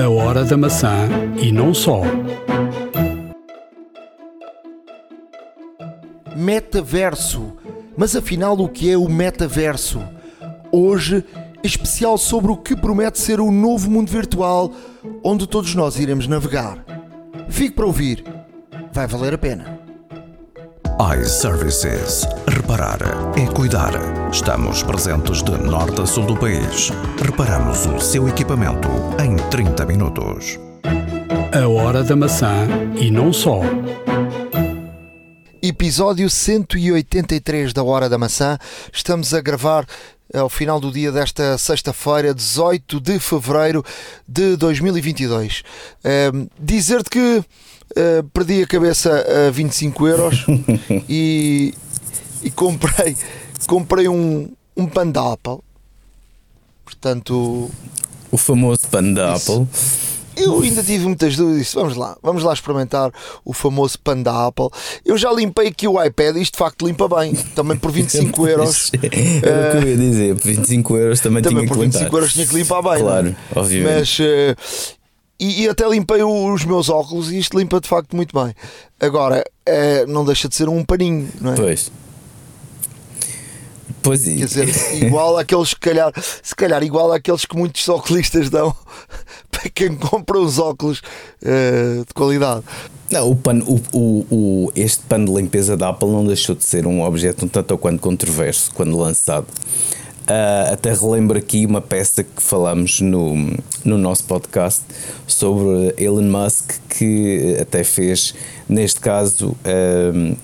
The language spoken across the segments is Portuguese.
A hora da maçã e não só. Metaverso. Mas afinal, o que é o metaverso? Hoje, especial sobre o que promete ser o novo mundo virtual onde todos nós iremos navegar. Fique para ouvir, vai valer a pena. iServices. Reparar é cuidar. Estamos presentes de norte a sul do país. Reparamos o seu equipamento em 30 minutos. A hora da maçã e não só. Episódio 183 da Hora da Maçã. Estamos a gravar ao final do dia desta sexta-feira, 18 de fevereiro de 2022. Ehm, Dizer-te que eh, perdi a cabeça a 25 euros e, e comprei, comprei um, um pano da Apple. Portanto, O famoso da Isso. Apple. eu ainda tive muitas dúvidas. Disse, Vamos lá, vamos lá experimentar o famoso pano da Apple. Eu já limpei aqui o iPad e isto de facto limpa bem. Também por 25 euros. Era o que eu ia dizer. Por 25 euros também, Também tinha por que 25 limpar. euros tinha que limpar bem. Claro, não é? obviamente. Mas. eh, e, e até limpei os meus óculos e isto limpa de facto muito bem. Agora, eh, não deixa de ser um paninho, não é? Pois. Pois Quer dizer, igual àqueles, se calhar, se calhar igual àqueles que muitos oculistas dão para quem compra os óculos eh, de qualidade. Não, o pano, o, o, o- este pano de limpeza da Apple não deixou de ser um objeto um tanto ou quanto controverso quando lançado. Ah, até relembro aqui uma peça que falamos no, no nosso podcast sobre Elon Musk, que até fez, neste caso, ah,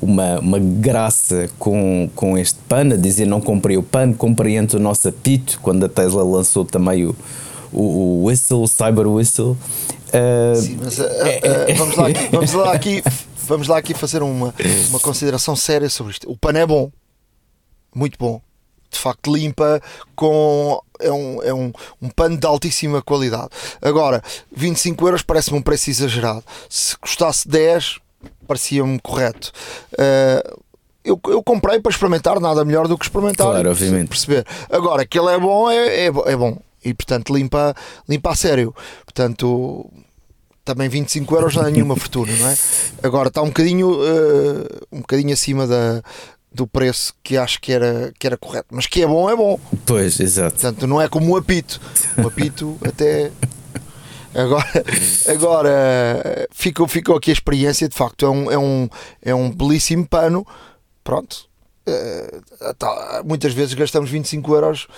uma, uma graça com, com este pano, a dizer não comprei o pano, comprei antes o nosso apito, quando a Tesla lançou também o, o, o Whistle, o Cyber Whistle. Ah, Sim, mas eh, eh, vamos, lá aqui, vamos lá aqui vamos lá aqui fazer uma, uma consideração séria sobre isto. O pano é bom, muito bom. De facto, limpa com. É um, é um, um pano de altíssima qualidade. Agora, 25 euros parece-me um preço exagerado. Se custasse 10, parecia-me correto. Eh, eu, eu comprei para experimentar, nada melhor do que experimentar. Claro, obviamente. Perceber. Agora, que ele é bom, é, é, é bom. E portanto, limpa, limpa a sério. Portanto, também 25 euros não é nenhuma fortuna, não é? Agora está um bocadinho, eh, um bocadinho acima da, do preço que acho que era, que era correto. Mas que é bom, é bom. Pois, exato. Portanto, não é como o apito. O apito até. Agora, agora ficou, ficou aqui a experiência, de facto, é um, é um, é um belíssimo pano. Pronto. Eh, tá, muitas vezes gastamos 25 euros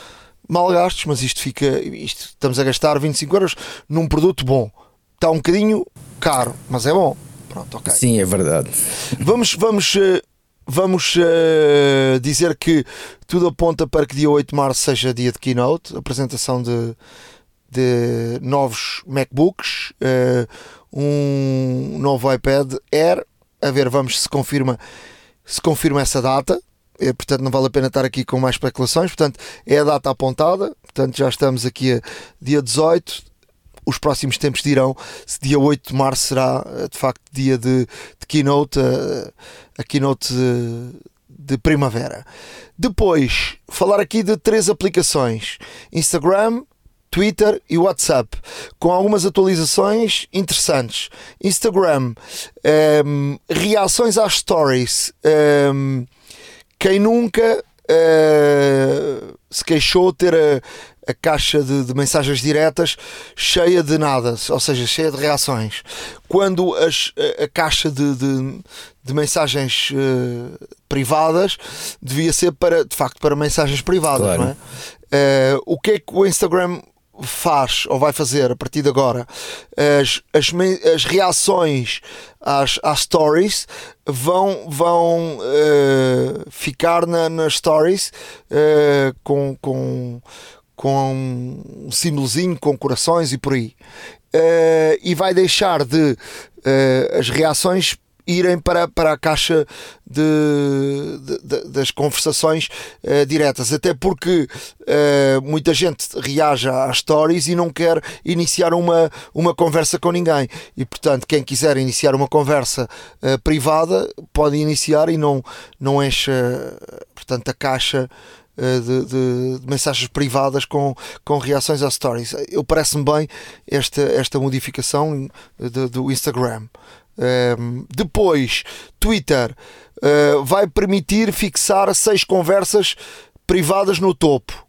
mal gastos, mas isto fica. Isto, estamos a gastar 25 euros num produto bom. Está um bocadinho caro, mas é bom. Pronto, ok. Sim, é verdade. Vamos, vamos, eh, vamos eh, dizer que tudo aponta para que dia 8 de março seja dia de keynote, apresentação de, de novos MacBooks, eh, um novo iPad Air. A ver, vamos se confirma, se confirma essa data. Eh, portanto, não vale a pena estar aqui com mais especulações. Portanto, é a data apontada. Portanto, já estamos aqui a dia 18 os próximos tempos dirão se dia 8 de março será eh, de facto dia de, de keynote, eh, a keynote de, de primavera. Depois, falar aqui de três aplicações: Instagram, Twitter e WhatsApp, com algumas atualizações interessantes. Instagram, ehm, reações às stories. ehm, quem nunca eh, se queixou de ter a, a caixa de, de mensagens diretas cheia de nada, ou seja, cheia de reações. Quando as- a, a caixa de, de- de mensagens eh, privadas devia ser para, de facto, para mensagens privadas, Claro. não é? Eh, o que é que o Instagram faz ou vai fazer a partir de agora? As, as, as reações às, às stories vão, vão eh, ficar na, nas stories com, com, com um símbolozinho, com corações e por aí. Eh, e vai deixar de eh, as reações irem para, para a caixa de, de- de- das conversações eh, diretas, até porque eh, muita gente reage às stories e não quer iniciar uma, uma conversa com ninguém. E portanto, quem quiser iniciar uma conversa eh, privada pode iniciar e não, não enche portanto, a caixa uh, de, de, de, mensagens privadas com, com reações a stories. Eu parece-me bem esta, esta modificação de, do Instagram. Um, ehm, depois, Twitter uh, vai permitir fixar seis conversas privadas no topo.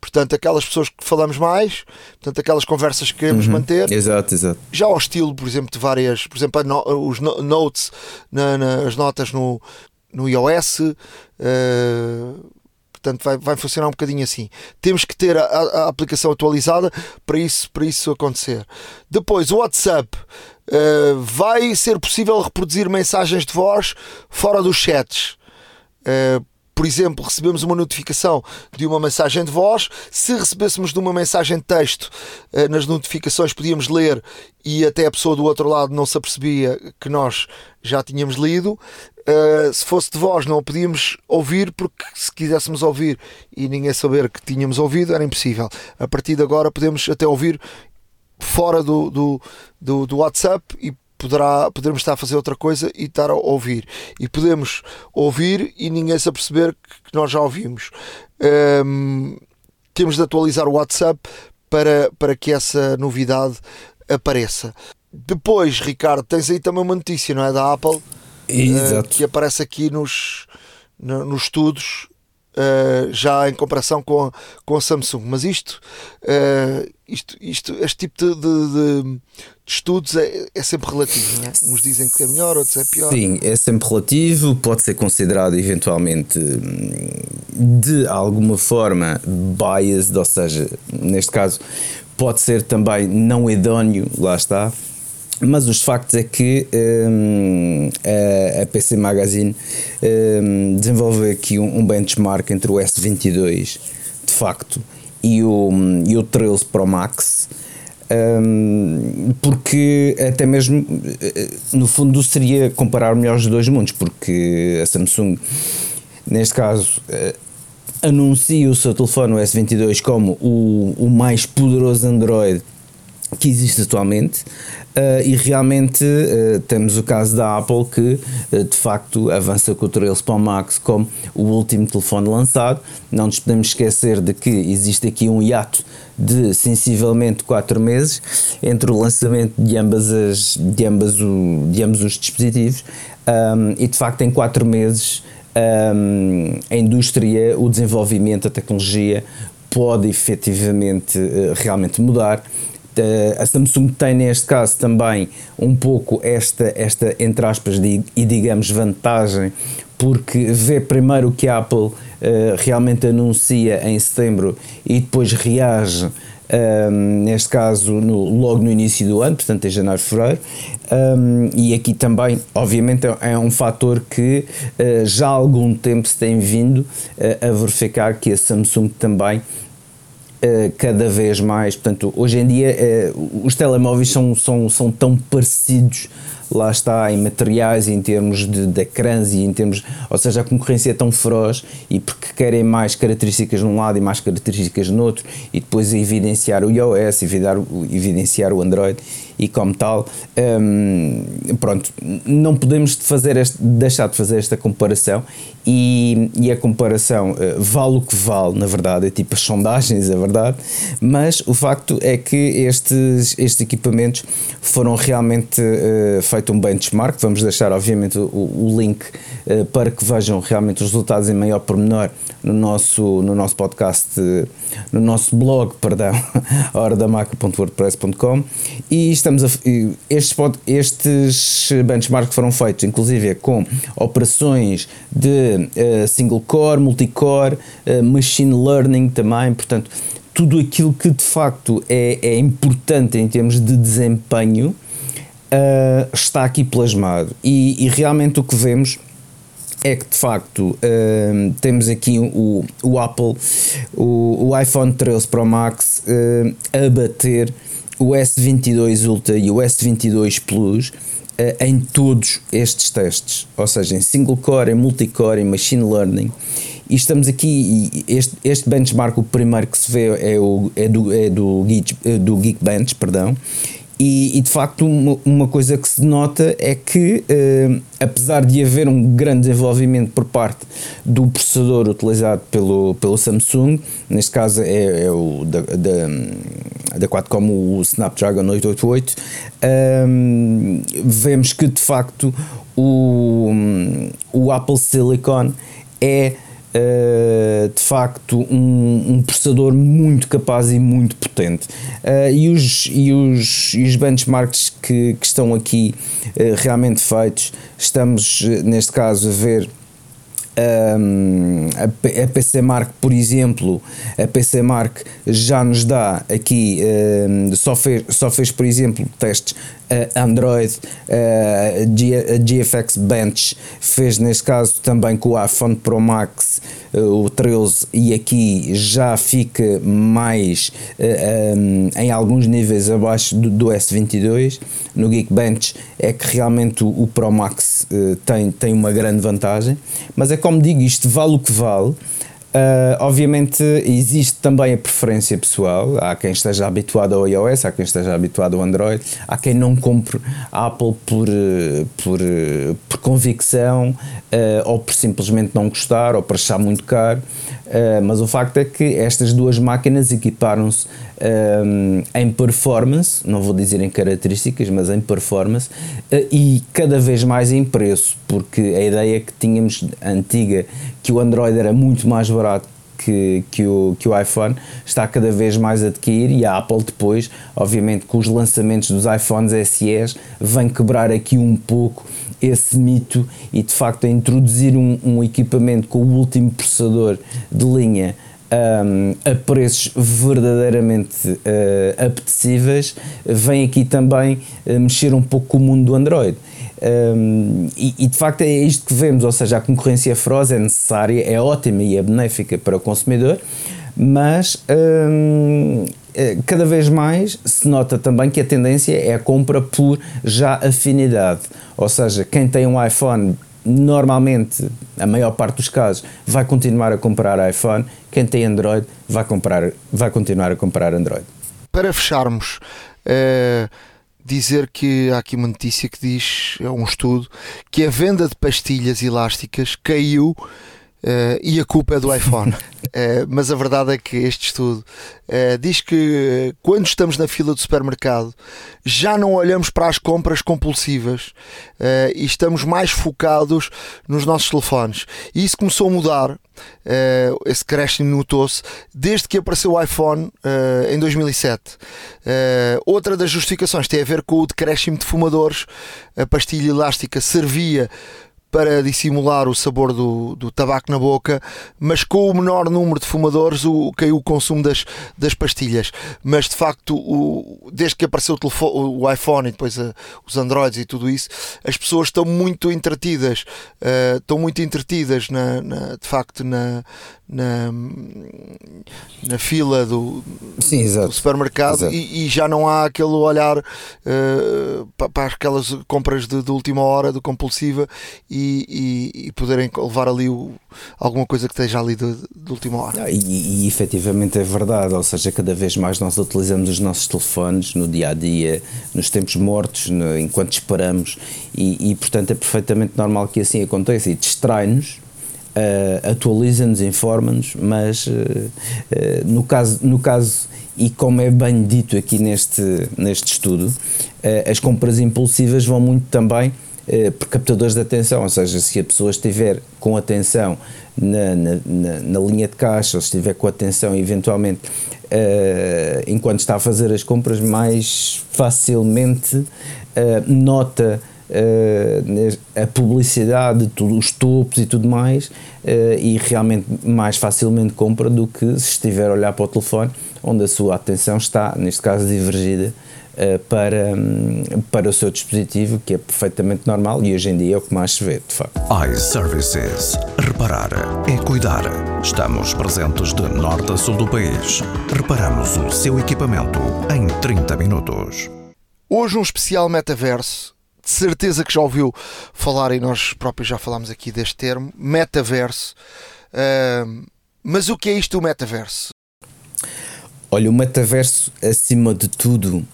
Portanto, aquelas pessoas que falamos mais, portanto, aquelas conversas que queremos Uhum. manter. Exato, exato. Já ao estilo, por exemplo, de várias, por exemplo, no- os no- notes, na- na- as notas no, no iOS, eh, portanto, vai, vai funcionar um bocadinho assim. Temos que ter a, a- aplicação atualizada para isso, para isso acontecer. Depois, o WhatsApp. eh, vai ser possível reproduzir mensagens de voz fora dos chats. Uh, por exemplo, recebemos uma notificação de uma mensagem de voz. Se recebêssemos de uma mensagem de texto, uh, nas notificações podíamos ler e até a pessoa do outro lado não se apercebia que nós já tínhamos lido. Uh, se fosse de voz, não a podíamos ouvir, porque se quiséssemos ouvir e ninguém saber que tínhamos ouvido, era impossível. A partir de agora, podemos até ouvir fora do, do, do, do WhatsApp e poderá, poderemos estar a fazer outra coisa e estar a ouvir. E podemos ouvir e ninguém se aperceber que nós já ouvimos. Hum, temos de atualizar o WhatsApp para, para que essa novidade apareça. Depois, Ricardo, tens aí também uma notícia, não é? Da Apple, Exato. que aparece aqui nos, no- nos estudos. eh, já em comparação com a, com a Samsung, mas isto, eh, isto, isto este tipo de, de- de- estudos é, é sempre relativo, é? Uns dizem que é melhor, outros é pior. Sim, é sempre relativo, pode ser considerado eventualmente hum, de alguma forma biased, ou seja, neste caso pode ser também não idóneo, lá está. Mas os factos é que hum, a, a PC Magazine hum, desenvolve aqui um, um benchmark entre o S22 de facto e o, e o 13 Pro Max um, porque até mesmo eh, no fundo seria comparar melhor os dois mundos porque a Samsung neste caso eh, anuncia o seu telefone o S22 como o, o mais poderoso Android que existe atualmente uh, e realmente uh, temos o caso da Apple que uh, de facto avança com o 13 Pro Max como o último telefone lançado. Não nos podemos esquecer de que existe aqui um hiato de sensivelmente 4 meses entre o lançamento de ambas, as, de ambas, o, de ambos os dispositivos um, e de facto em 4 meses um, a indústria, o desenvolvimento, a tecnologia pode efetivamente realmente mudar a Samsung tem neste caso também um pouco esta, esta entre aspas, de, e digamos vantagem, porque vê primeiro o que a Apple uh, realmente anuncia em setembro e depois reage, um, neste caso, no, logo no início do ano, portanto em janeiro, fevereiro, um, e aqui também, obviamente, é um fator que uh, já há algum tempo se tem vindo uh, a verificar que a Samsung também cada vez mais, portanto, hoje em dia uh, os telemóveis são, são, são tão parecidos, lá está, em materiais, em termos de, de ecrãs e em termos, ou seja, a concorrência é tão feroz e porque querem mais características num lado e mais características no outro e depois evidenciar o iOS, evidenciar, evidenciar o Android e como tal, um, pronto, não podemos fazer este, deixar de fazer esta comparação e, e a comparação uh, vale o que vale, na verdade, é tipo as sondagens, é verdade, mas o facto é que estes, estes equipamentos foram realmente uh, feito um benchmark, vamos deixar obviamente o, o link uh, para que vejam realmente os resultados em maior pormenor no nosso, no nosso podcast, no nosso blog, perdão, horadamaca.wordpress.com e estamos a, estes, estes benchmarks foram feitos inclusive com operações de uh, single core, multicore, uh, machine learning também, portanto tudo aquilo que de facto é, é importante em termos de desempenho uh, está aqui plasmado. E, e, realmente o que vemos é que de facto uh, temos aqui o, o Apple, o, o, iPhone 13 Pro Max a bater o S22 Ultra e o S22 Plus uh, em todos estes testes, ou seja, em single core, em multicore, em machine learning. E estamos aqui, este, este benchmark, o primeiro que se vê é, o, é, do, é do, Geek, do Geekbench, perdão, E, e, de facto, uma, uma, coisa que se nota é que, uh, apesar de haver um grande desenvolvimento por parte do processador utilizado pelo, pelo Samsung, neste caso é, é o da, da, da Quadcom, o Snapdragon 888, um, vemos que de facto o, o Apple Silicon é Uh, de facto um, um, processador muito capaz e muito potente. Uh, e, os, e, os, e os benchmarks que, que estão aqui uh, realmente feitos estamos neste caso a ver um, a, a PC Mark, por exemplo, a PC Mark já nos dá aqui, um, só, fez, só fez, por exemplo, testes Android, uh, a GFX Bench fez neste caso também com o iPhone Pro Max, uh, o 13, e aqui já fica mais em alguns níveis abaixo do, do, S22. No Geekbench é que realmente o Pro Max tem, tem uma grande vantagem, mas é como digo, isto vale o que vale. Uh, obviamente existe também a preferência pessoal, há quem esteja habituado ao iOS, há quem esteja habituado ao Android, há quem não compre Apple por, por, por convicção uh, ou por simplesmente não gostar ou por achar muito caro. Uh, mas o facto é que estas duas máquinas equiparam-se um, em performance, não vou dizer em características, mas em performance e cada vez mais em preço, porque a ideia que tínhamos antiga que o Android era muito mais barato que, que, o, que o iPhone está cada vez mais a adquirir e a Apple depois, obviamente com os lançamentos dos iPhones SEs, vem quebrar aqui um pouco esse mito e de facto a introduzir um, um equipamento com o último processador de linha um, a preços verdadeiramente uh, apetecíveis, vem aqui também uh, mexer um pouco com o mundo do Android. Um, e, e, de facto é isto que vemos, ou seja, a concorrência feroz é necessária, é ótima e é benéfica para o consumidor, mas um, eh, cada vez mais se nota também que a tendência é a compra por já afinidade, ou seja, quem tem um iPhone normalmente, a maior parte dos casos, vai continuar a comprar iPhone, quem tem Android vai, comprar, vai continuar a comprar Android. Para fecharmos, é, dizer que há aqui uma notícia que diz, é um estudo, que a venda de pastilhas elásticas caiu Uh, e a culpa é do iPhone. uh, mas a verdade é que este estudo uh, diz que quando estamos na fila do supermercado já não olhamos para as compras compulsivas e estamos mais focados nos nossos telefones. E isso começou a mudar. esse crescimento notou-se desde que apareceu o iPhone em 2007. outra das justificações tem a ver com o decréscimo de fumadores. A pastilha elástica servia para dissimular o sabor do, do tabaco na boca, mas com o menor número de fumadores o, caiu o consumo das, das pastilhas. Mas de facto, o, desde que apareceu o, telefone, o iPhone e depois a, os Androids e tudo isso, as pessoas estão muito entretidas, uh, estão muito entretidas na, na, de facto na, na, na fila do, Sim, do supermercado e, e, já não há aquele olhar uh, para, para, aquelas compras de, de, última hora, do compulsiva e, e, e poderem levar ali o, alguma coisa que esteja ali de, de última hora. E, e efetivamente é verdade, ou seja, cada vez mais nós utilizamos os nossos telefones no dia a dia, nos tempos mortos, no, enquanto esperamos, e, e portanto é perfeitamente normal que assim aconteça e distrai-nos uh, atualiza-nos, informa-nos, mas uh, uh, no, caso, no caso, e como é bem dito aqui neste, neste estudo, as compras impulsivas vão muito também por captadores de atenção, ou seja, se a pessoa estiver com atenção na, na, na, na linha de caixa, ou se estiver com atenção eventualmente enquanto está a fazer as compras, mais facilmente nota uh, a publicidade, os topos e tudo mais, e realmente mais facilmente compra do que se estiver a olhar para o telefone, onde a sua atenção está, neste caso, divergida para, um, para o seu dispositivo, que é perfeitamente normal e hoje em dia é o que mais se vê, de facto. iServices. Reparar é cuidar. Estamos presentes de norte a sul do país. Reparamos o seu equipamento em 30 minutos. Hoje um especial metaverso de certeza que já ouviu falar, e nós próprios já falámos aqui deste termo, metaverso. Uh, mas o que é isto o metaverso? Olha, o metaverso, acima de tudo,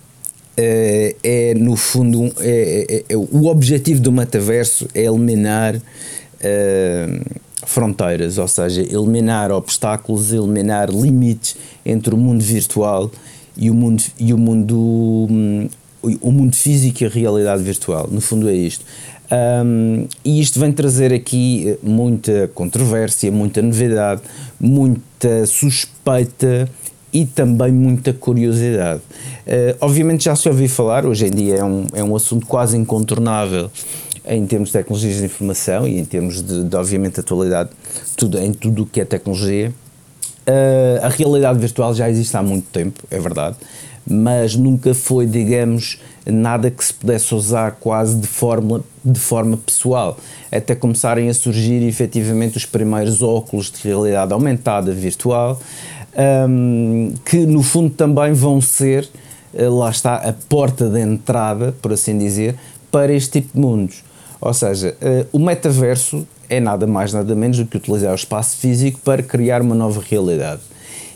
é, é no fundo é, é, é, o objetivo do metaverso é eliminar fronteiras, ou seja, eliminar obstáculos, eliminar limites entre o mundo virtual e o mundo e o mundo hum, o mundo físico e a realidade virtual. No fundo é isto. Um, e isto vem trazer aqui eh, muita controvérsia, muita novidade, muita suspeita e também muita curiosidade. Uh, obviamente já se ouviu falar, hoje em dia é um, é um assunto quase incontornável em termos de tecnologias de informação e em termos de, de obviamente, atualidade tudo, em tudo o que é tecnologia. Uh, a realidade virtual já existe há muito tempo, é verdade, mas nunca foi, digamos, nada que se pudesse usar quase de forma, de forma pessoal, até começarem a surgir efetivamente os primeiros óculos de realidade aumentada virtual, um, que no fundo também vão ser, eh, lá está, a porta de entrada, por assim dizer, para este tipo de mundos. Ou seja, uh, o metaverso é nada mais, nada menos do que utilizar o espaço físico para criar uma nova realidade.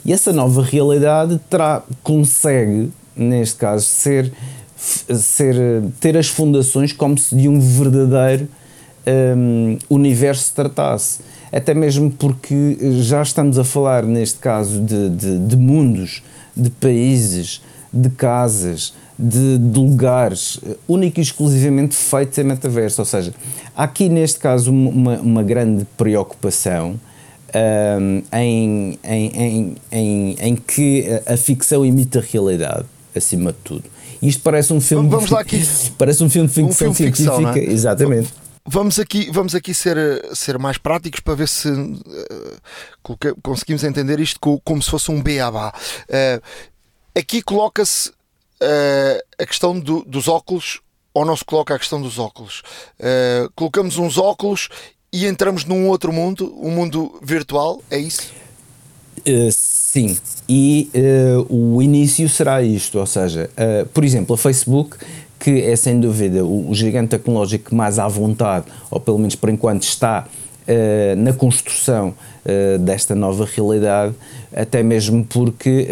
E essa nova realidade terá, consegue, neste caso, ser ser, ter as fundações como se de um verdadeiro um, universo se tratasse. Até mesmo porque já estamos a falar, neste caso, de, de, de mundos, de países, de casas, de, de, lugares único e exclusivamente feitos em metaverso. Ou seja, há aqui neste caso uma, uma grande preocupação um, em, em, em, em, em que a ficção imita a realidade, acima de tudo. Isto parece um filme. Vamos lá aqui. Parece um filme de ficção um filme científica. Ficção, é? Exatamente. Vamos aqui, vamos aqui ser, ser mais práticos para ver se uh, conseguimos entender isto como se fosse um beabá. Uh, aqui coloca-se uh, a questão do, dos óculos ou não se coloca a questão dos óculos. Uh, colocamos uns óculos e entramos num outro mundo, um mundo virtual, é isso? Sim, e o início será isto, ou seja, por exemplo, a Facebook, que é sem dúvida o, o, gigante tecnológico mais à vontade, ou pelo menos por enquanto está na construção desta nova realidade, até mesmo porque,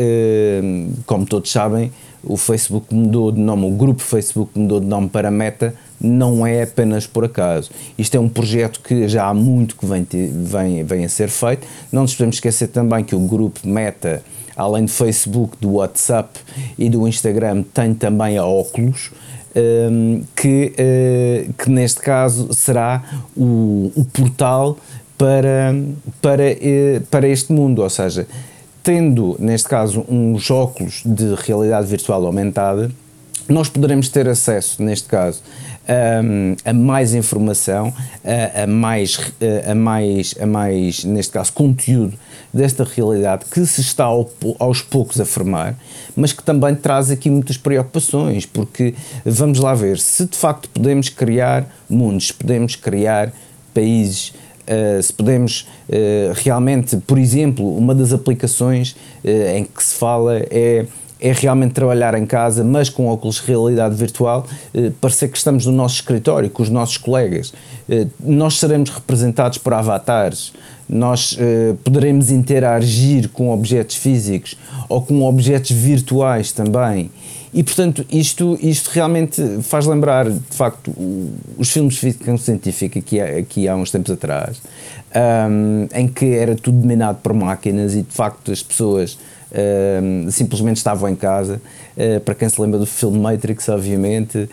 como todos sabem, o Facebook mudou de nome, o grupo Facebook mudou de nome para Meta, não é apenas por acaso. Isto é um projeto que já há muito que vem, vem, vem a ser feito. Não nos podemos esquecer também que o grupo Meta, além do Facebook, do WhatsApp e do Instagram, tem também a Oculus. Um, que, uh, que neste caso será o, o portal para, para, uh, para este mundo, ou seja, tendo neste caso uns óculos de realidade virtual aumentada, nós poderemos ter acesso, neste caso, a, a mais informação, a, a, mais, a, mais, a mais, neste caso, conteúdo desta realidade que se está ao, aos poucos a formar, mas que também traz aqui muitas preocupações, porque vamos lá ver, se de facto podemos criar mundos, podemos criar países, Uh, se podemos uh, realmente, por exemplo, uma das aplicações uh, em que se fala é é realmente trabalhar em casa, mas com óculos de realidade virtual, parecer que estamos no nosso escritório, com os nossos colegas. Nós seremos representados por avatares, nós eh, poderemos interagir com objetos físicos ou com objetos virtuais também. E portanto, isto, isto realmente faz lembrar, de facto, os filmes de ficção científica aqui, aqui há uns tempos atrás, um, em que era tudo dominado por máquinas e de facto as pessoas Uh, simplesmente estavam em casa. Uh, para quem se lembra do filme Matrix, obviamente, uh,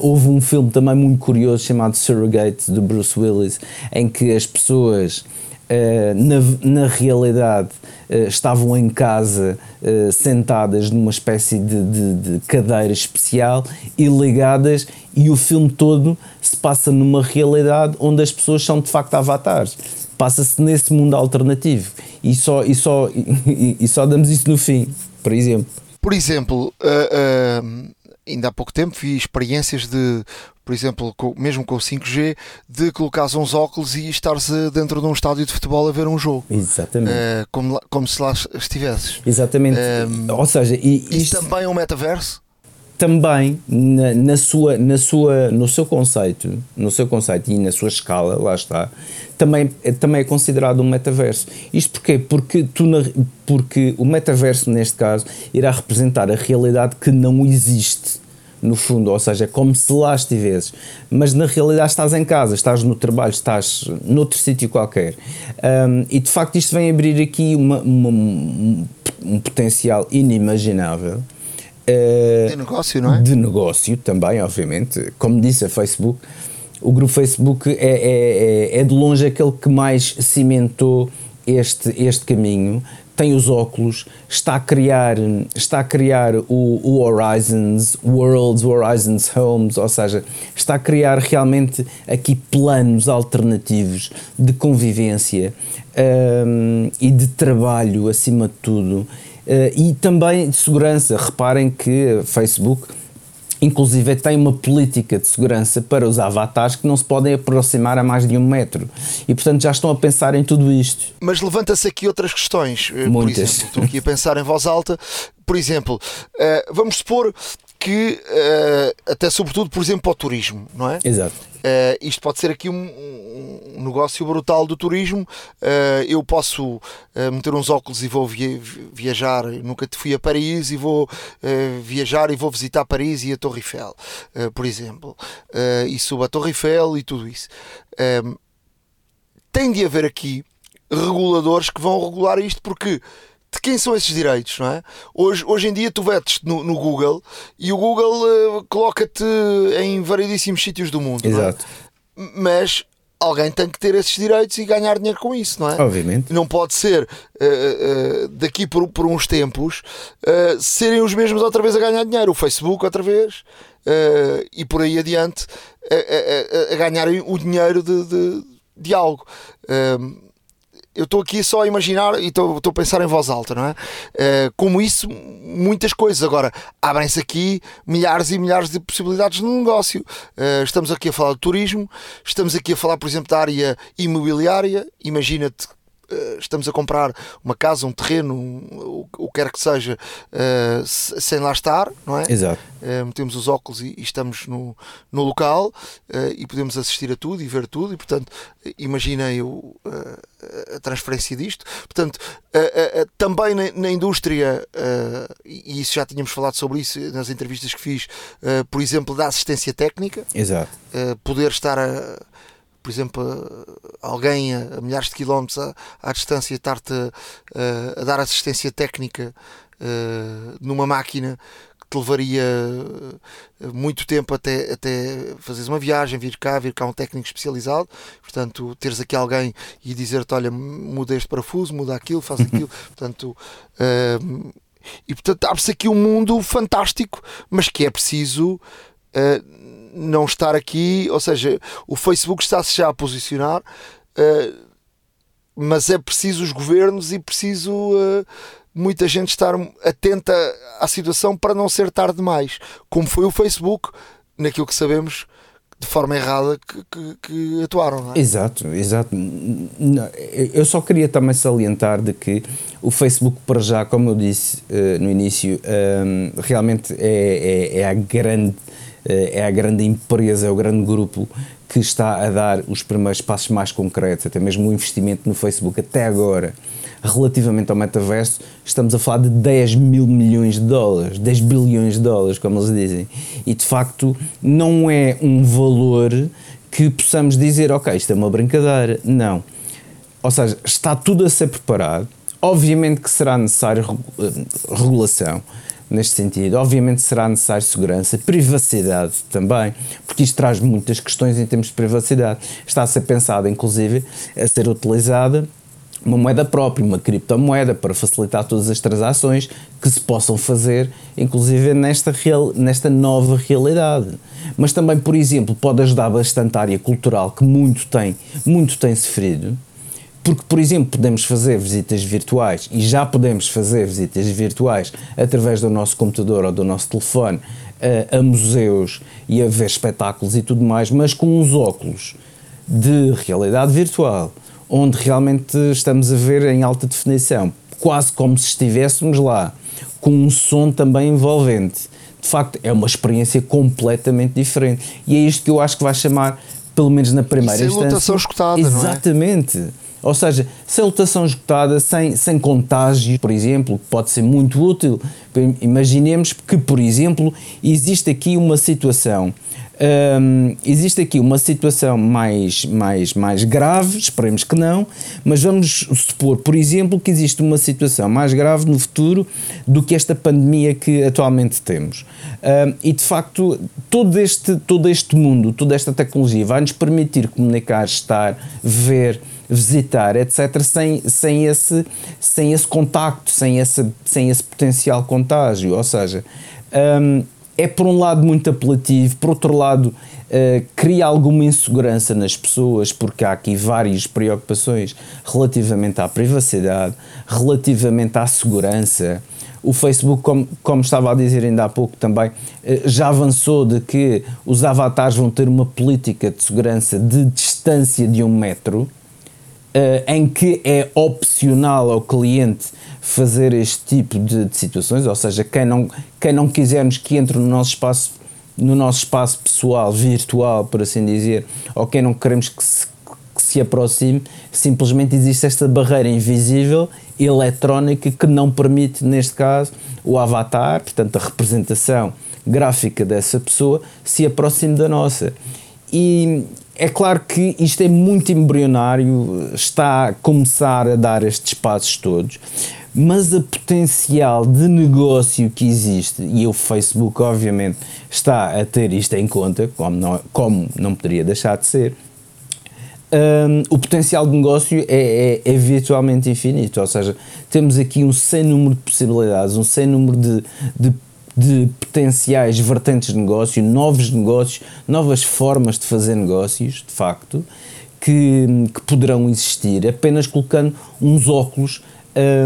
houve um filme também muito curioso chamado Surrogate, do Bruce Willis, em que as pessoas. Na, na, realidade estavam em casa sentadas numa espécie de, de, de cadeira especial e ligadas, e o filme todo se passa numa realidade onde as pessoas são de facto avatares passa-se nesse mundo alternativo e só, e, só, e, e, só damos isso no fim, por exemplo. Por exemplo, uh, uh, ainda há pouco tempo vi experiências de, por exemplo, com, mesmo com o 5G, de colocares uns óculos e estares eh, dentro de um estádio de futebol a ver um jogo. Exatamente. Uh, como, como se lá estivesses. Exatamente. Ou seja, e, isto também é um metaverso? também na, na, sua, na sua, no seu conceito, no seu conceito e na sua escala, lá está, também, também é considerado um metaverso. Isto porquê? Porque, tu porque o metaverso, neste caso, irá representar a realidade que não existe no fundo, ou seja, é como se lá estivesses, mas na realidade estás em casa, estás no trabalho, estás noutro sítio qualquer. Um, e de facto isto vem abrir aqui uma, uma, um potencial inimaginável. Uh, de negócio, não é? De negócio também, obviamente. Como disse a Facebook, o grupo Facebook é, é, é, é de longe aquele que mais cimentou este, este caminho tem os óculos, está a criar, está a criar o, o Horizons Worlds, Horizons Homes, ou seja, está a criar realmente aqui planos alternativos de convivência um, e de trabalho acima de tudo. Uh, e também de segurança. Reparem que Facebook Inclusive tem uma política de segurança para os avatares que não se podem aproximar a mais de um metro. E portanto já estão a pensar em tudo isto. Mas levanta-se aqui outras questões. Eh, Muitas. Por exemplo, estou aqui a pensar em voz alta. Por exemplo, uh, vamos supor que, uh, até sobretudo, por exemplo, para o turismo, não é? Exato. Isto pode ser aqui um negócio brutal do turismo. Uh, eu posso meter uns óculos e vou via viajar. Nunca fui a Paris e vou viajar e vou visitar Paris e a Torre Eiffel, por exemplo. e subo a Torre Eiffel e tudo isso. tem de haver aqui reguladores que vão regular isto porque de quem são esses direitos, não é? Hoje, hoje em dia tu vetes no, no Google e o Google uh, coloca-te em variedíssimos sítios do mundo. Exato. É? Mas alguém tem que ter esses direitos e ganhar dinheiro com isso, não é? Obviamente. Não pode ser uh, uh, daqui por, por uns tempos serem os mesmos outra vez a ganhar dinheiro. O Facebook outra vez e por aí adiante a, a, a ganharem o dinheiro de, de, de algo eu estou aqui só a imaginar e estou a pensar em voz alta, não é? Uh, como isso, muitas coisas. Agora, abrem-se aqui milhares e milhares de possibilidades no negócio. Uh, estamos aqui a falar de turismo, estamos aqui a falar, por exemplo, da área imobiliária. Imagina-te estamos a comprar uma casa, um terreno, um, o, que quer que seja, uh, sem lá estar, não é? Exato. Uh, metemos os óculos e, e estamos no, no local uh, e podemos assistir a tudo e ver tudo, e portanto, imaginei o, a transferência disto. Portanto, também na, na indústria, e isso já tínhamos falado sobre isso nas entrevistas que fiz, por exemplo, da assistência técnica, Exato. poder estar a por exemplo, alguém a, milhares de quilómetros à, à distância estar-te a, a, dar assistência técnica numa máquina que te levaria muito tempo até, até fazeres uma viagem, vir cá, vir cá um técnico especializado, portanto, teres aqui alguém e dizer-te, olha, muda este parafuso, muda aquilo, faz aquilo, portanto... E portanto abre-se aqui um mundo fantástico, mas que é preciso uh, não estar aqui, ou seja, o Facebook está-se já a posicionar, uh, mas é preciso os governos e preciso uh, muita gente estar atenta à situação para não ser tarde demais, como foi o Facebook, naquilo que sabemos de forma errada que, que, que atuaram. É? Exato, exato. Eu só queria também salientar de que o Facebook, para já, como eu disse uh, no início, um, realmente é, é, é a grande é a grande empresa, é o grande grupo que está a dar os primeiros passos mais concretos, até mesmo o investimento no Facebook até agora, relativamente ao metaverso, estamos a falar de 10 mil milhões de dólares, 10 bilhões de dólares, como eles dizem. E de facto não é um valor que possamos dizer, ok, isto é uma brincadeira. Não. Ou seja, está tudo a ser preparado. Obviamente que será necessário eh, regulação, neste sentido. Obviamente será necessário segurança, privacidade também, porque isto traz muitas questões em termos de privacidade. Está a ser pensado, inclusive, a ser utilizada uma moeda própria, uma criptomoeda, para facilitar todas as transações que se possam fazer, inclusive nesta, real, nesta nova realidade. Mas também, por exemplo, pode ajudar bastante a área cultural, que muito tem, muito tem sofrido, porque, por exemplo, podemos fazer visitas virtuais e já podemos fazer visitas virtuais através do nosso computador ou do nosso telefone a, eh, a museus e a ver espetáculos e tudo mais, mas com uns óculos de realidade virtual, onde realmente estamos a ver em alta definição, quase como se estivéssemos lá, com um som também envolvente. De facto, é uma experiência completamente diferente. E é isto que eu acho que vai chamar, pelo menos na primeira Isso é instância. escutada, Exatamente. Não é? Ou seja, sem lotação esgotada, sem, sem contágio, por exemplo, pode ser muito útil. Imaginemos que, por exemplo, existe aqui uma situação um, existe aqui uma situação mais, mais, mais grave, esperemos que não, mas vamos supor, por exemplo, que existe uma situação mais grave no futuro do que esta pandemia que atualmente temos. Um, e de facto, todo este, todo este mundo, toda esta tecnologia vai nos permitir comunicar, estar, ver, visitar, etc., sem, sem, esse, sem esse contacto, sem esse, sem esse potencial contágio. Ou seja, um, é por um lado muito apelativo, por outro lado uh, cria alguma insegurança nas pessoas, porque há aqui várias preocupações relativamente à privacidade, relativamente à segurança. O Facebook, como, como estava a dizer ainda há pouco também, uh, já avançou de que os avatares vão ter uma política de segurança de distância de um metro em que é opcional ao cliente fazer este tipo de, de, situações, ou seja, quem não, quem não quisermos que entre no nosso espaço no nosso espaço pessoal, virtual, por assim dizer, ou quem não queremos que se, que se aproxime, simplesmente existe esta barreira invisível, eletrónica, que não permite, neste caso, o avatar, portanto, a representação gráfica dessa pessoa, se aproxime da nossa. E é claro que isto é muito embrionário, está a começar a dar estes passos todos, mas a potencial de negócio que existe, e o Facebook, obviamente, está a ter isto em conta, como não, como não poderia deixar de ser. Um, o potencial de negócio é, é, é, virtualmente infinito, ou seja, temos aqui um sem número de possibilidades, um sem número de, de de potenciais vertentes de negócio, novos negócios, novas formas de fazer negócios, de facto, que, que poderão existir apenas colocando uns óculos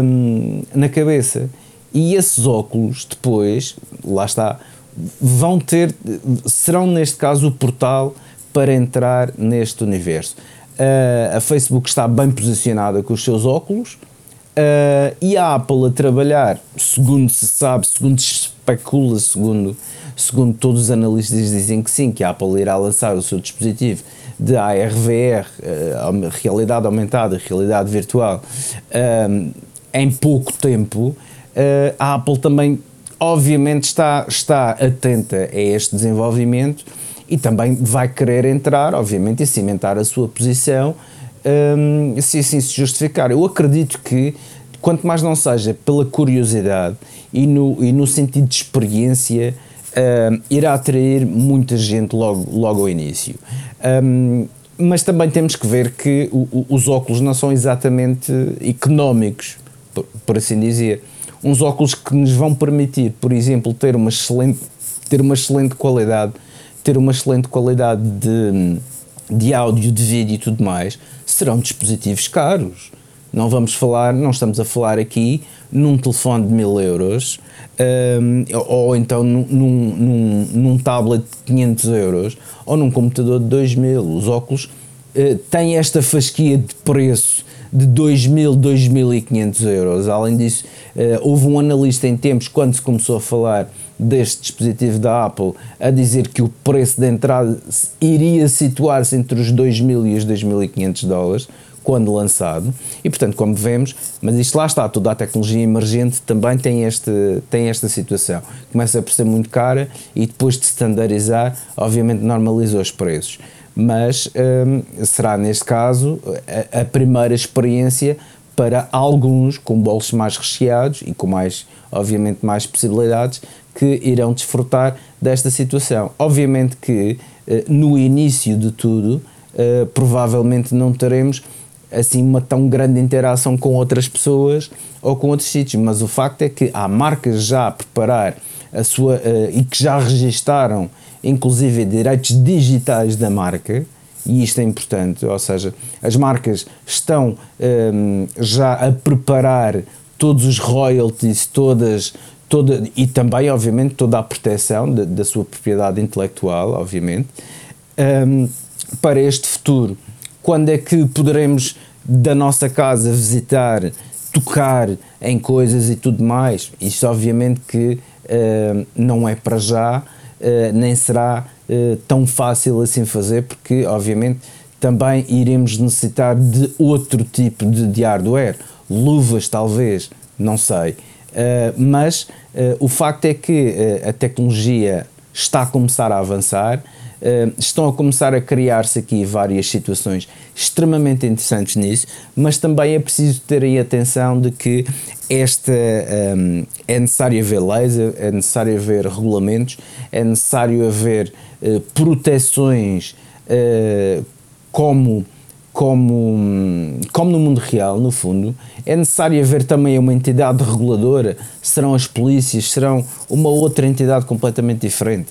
hum, na cabeça. E esses óculos, depois, lá está, vão ter, serão neste caso o portal para entrar neste universo. Uh, a Facebook está bem posicionada com os seus óculos, Uh, e a Apple a trabalhar, segundo se sabe, segundo se especula, segundo, segundo todos os analistas dizem que sim, que a Apple irá lançar o seu dispositivo de ARVR, uh, realidade aumentada, realidade virtual, uh, em pouco tempo, a Apple também, obviamente, está, está atenta a este desenvolvimento e também vai querer entrar, obviamente, e cimentar a sua posição se assim se justificar. Eu acredito que, quanto mais não seja pela curiosidade e no, e no sentido de experiência, irá atrair muita gente logo, logo ao início. Mas também temos que ver que o, o, os óculos não são exatamente económicos, por, por, assim dizer. Uns óculos que nos vão permitir, por exemplo, ter uma excelente, ter uma excelente qualidade, ter uma excelente qualidade de, de áudio, de vídeo e tudo mais, serão dispositivos caros. Não vamos falar, não estamos a falar aqui num telefone de mil euros um, ou então num, num, num, tablet de 500 euros ou num computador de 2 mil. Os óculos uh, têm esta fasquia de preço de 2.000, 2.500 euros. Além disso, uh, houve um analista em tempos, quando se começou a falar deste dispositivo da Apple, a dizer que o preço de entrada iria situar-se entre os 2.000 e os 2.500 dólares quando lançado. E portanto, como vemos, mas isto lá está, toda a tecnologia emergente também tem, este, tem esta situação. Começa por ser muito cara e depois de standardizar, obviamente normaliza os preços mas hum, será neste caso a, a, primeira experiência para alguns com bolsos mais recheados e com mais, obviamente, mais possibilidades que irão desfrutar desta situação. Obviamente que eh, no início de tudo, eh, provavelmente não teremos assim uma tão grande interação com outras pessoas ou com outros sítios, mas o facto é que há marcas já a preparar a sua uh, e que já registaram inclusive direitos digitais da marca, e isto é importante, ou seja, as marcas estão um, já a preparar todos os royalties, todas, toda, e também, obviamente, toda a proteção de, da sua propriedade intelectual, obviamente, um, para este futuro. Quando é que poderemos, da nossa casa, visitar, tocar em coisas e tudo mais? Isto, obviamente, que uh, não é para já, uh, nem será uh, tão fácil assim fazer, porque obviamente também iremos necessitar de outro tipo de, de hardware, luvas talvez, não sei. Uh, mas uh, o facto é que uh, a tecnologia está a começar a avançar, estão a começar a criar-se aqui várias situações extremamente interessantes nisso, mas também é preciso ter aí atenção de que esta um, é necessário haver leis, é necessário haver regulamentos, é necessário haver proteções como como, como no mundo real, no fundo, é necessário haver também uma entidade reguladora, serão as polícias, serão uma outra entidade completamente diferente.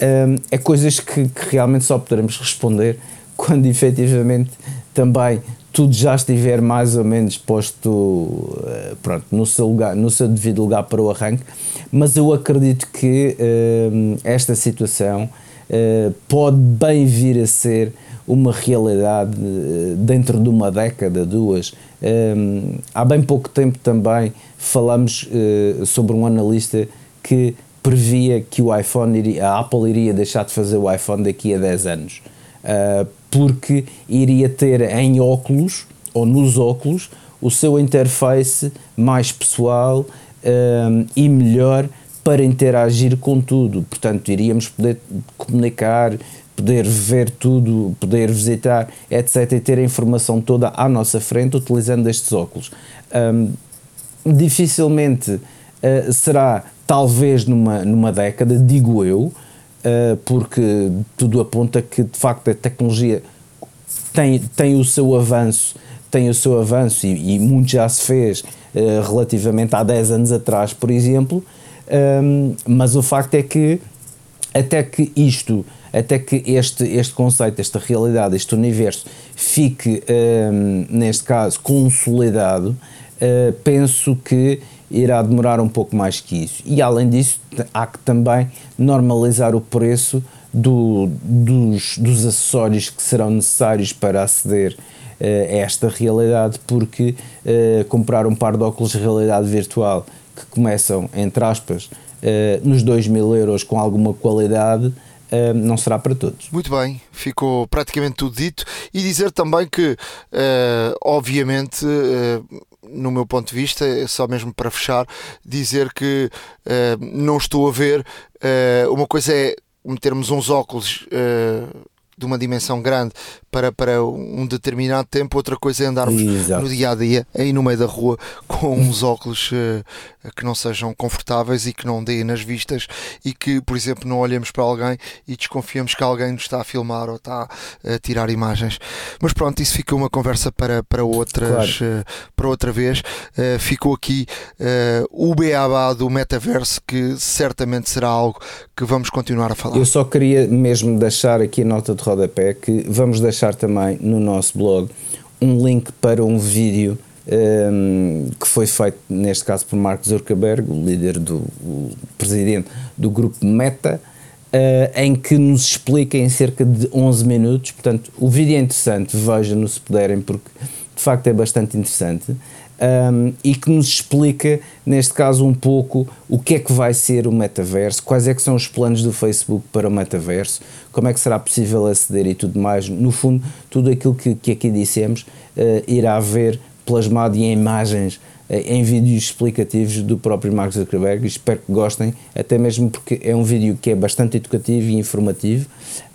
Um, é coisas que, que, realmente só poderemos responder quando efetivamente também tudo já estiver mais ou menos posto uh, pronto, no, seu lugar, no seu devido lugar para o arranque, mas eu acredito que uh, esta situação uh, pode bem vir a ser uma realidade eh, dentro de uma década, duas. Um, há bem pouco tempo também falamos uh, sobre um analista que previa que o iPhone iria, a Apple iria deixar de fazer o iPhone daqui a 10 anos, uh, porque iria ter em óculos ou nos óculos o seu interface mais pessoal um, e melhor para interagir com tudo. Portanto, iríamos poder comunicar, poder ver tudo, poder visitar, etc. e ter a informação toda à nossa frente utilizando estes óculos. Um, dificilmente uh, será, talvez numa, numa década, digo eu, uh, porque tudo aponta que de facto a tecnologia tem, tem o seu avanço, tem o seu avanço e, e muito já se fez uh, relativamente há 10 anos atrás, por exemplo, um, mas o facto é que até que isto até que este, este conceito, esta realidade, este universo fique, um, neste caso, consolidado, uh, penso que irá demorar um pouco mais que isso. E além disso, há que também normalizar o preço do, dos, dos acessórios que serão necessários para aceder uh, a esta realidade, porque uh, comprar um par de óculos de realidade virtual que começam, entre aspas, nos 2 mil euros com alguma qualidade uh, não será para todos. Muito bem, ficou praticamente tudo dito. E dizer também que, uh, obviamente, uh, no meu ponto de vista, é só mesmo para fechar, dizer que não estou a ver. uma coisa é metermos uns óculos de uma dimensão grande para, para um determinado tempo, outra coisa é andarmos Exato. no dia a dia, aí no meio da rua, com uns óculos uh, que não sejam confortáveis e que não deem nas vistas e que, por exemplo, não olhemos para alguém e desconfiamos que alguém nos está a filmar ou está a tirar imagens. Mas pronto, isso fica uma conversa para, para, outras, claro. uh, para outra vez. Uh, ficou aqui o beabá do metaverso, que certamente será algo que vamos continuar a falar. Eu só queria mesmo deixar aqui a nota de rodapé que vamos deixar também no nosso blog um link para um vídeo um, que foi feito, neste caso, por Mark Zuckerberg, o líder do o presidente do grupo Meta, uh, em que nos explica em cerca de 11 minutos. Portanto, o vídeo é interessante, vejam-no se puderem, porque de facto é bastante interessante um, e que nos explica, neste caso, um pouco o que é que vai ser o metaverso, quais é que são os planos do Facebook para o metaverso, como é que será possível aceder e tudo mais. No fundo, tudo aquilo que, que aqui dissemos uh, irá haver plasmado em imagens, uh, em vídeos explicativos do próprio Mark Zuckerberg. Espero que gostem, até mesmo porque é um vídeo que é bastante educativo e informativo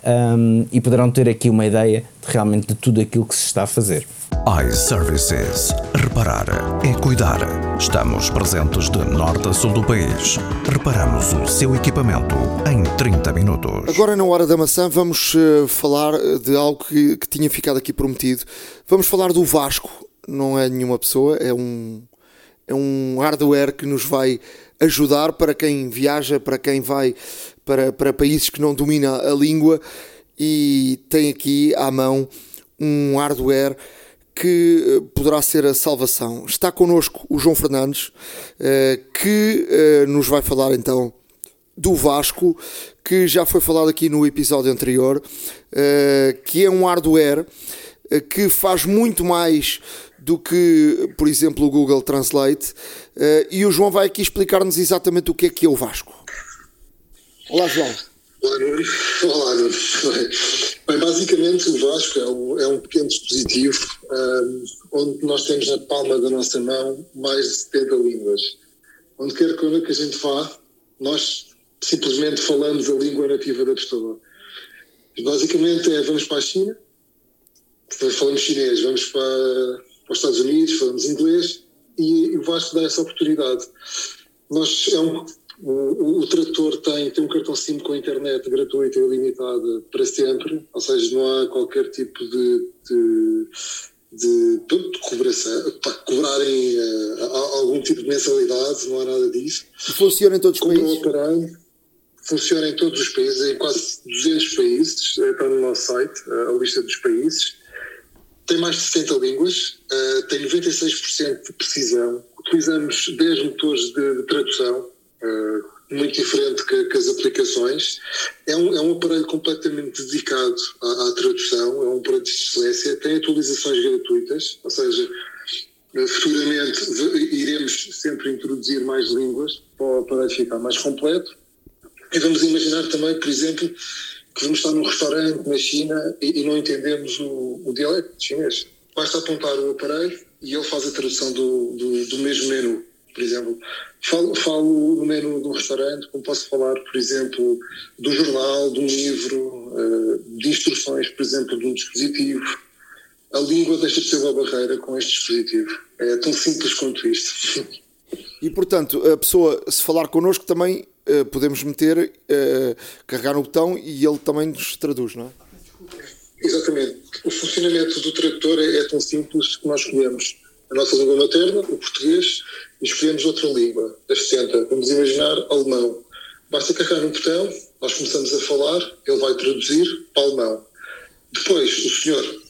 um, e poderão ter aqui uma ideia de, realmente de tudo aquilo que se está a fazer iServices. Reparar é cuidar. Estamos presentes de norte a sul do país. Reparamos o seu equipamento em 30 minutos. Agora, na hora da maçã, vamos uh, falar de algo que, que tinha ficado aqui prometido. Vamos falar do Vasco. Não é nenhuma pessoa, é um, é um hardware que nos vai ajudar para quem viaja, para quem vai para, para países que não domina a língua e tem aqui à mão um hardware que eh, poderá ser a salvação. Está connosco o João Fernandes, eh, que eh, nos vai falar então do Vasco, que já foi falado aqui no episódio anterior, que é um hardware que faz muito mais do que, por exemplo, o Google Translate. E o João vai aqui explicar-nos exatamente o que é que é o Vasco. Olá, João. Olá, Nuno. Olá. Bem, basicamente, o Vasco é um, é um pequeno dispositivo um, onde nós temos na palma da nossa mão mais de 70 línguas. Onde quer que a gente vá, nós simplesmente falamos a língua nativa da pessoa. Basicamente, é vamos para a China, falamos chinês, vamos para, para os Estados Unidos, falamos inglês e o Vasco dá essa oportunidade. Nós, é um, o, o, trator tem, tem um cartão SIM com internet gratuita e ilimitada para sempre, ou seja, não há qualquer tipo de, de, de, de cobração, para cobrarem uh, algum tipo de mensalidade, não há nada disso. Funciona em todos os países? Aparelho, funciona em todos os países, em quase 200 países, eh, está no nosso site, eh, a lista dos países. Tem mais de 60 línguas, tem 96% de precisão, utilizamos 10 motores de, de tradução, eh, muito diferente que, que, as aplicações. É um, é um aparelho completamente dedicado à, à, tradução, é um aparelho de excelência, tem atualizações gratuitas, ou seja, eh, futuramente iremos sempre introduzir mais línguas para o aparelho ficar mais completo. E vamos imaginar também, por exemplo, que vamos estar num restaurante na China e, e não entendemos o, o dialeto chinês. Basta apontar o aparelho e ele faz a tradução do, do, do mesmo menu por exemplo. Falo, falo no menu do restaurante, como posso falar, por exemplo, do jornal, de um livro, eh, de instruções, por exemplo, de um dispositivo. A língua deixa de ser uma barreira com este dispositivo. É tão simples quanto isto. E, portanto, a pessoa, se falar connosco, também uh, podemos meter, uh, carregar no botão e ele também nos traduz, não é? Exatamente. O funcionamento do tradutor é, é tão simples que nós escolhemos a nossa língua materna, o português, e escolhemos outra língua, das 60. Vamos imaginar alemão. Basta carregar no botão, nós começamos a falar, ele vai traduzir para alemão. Depois, o senhor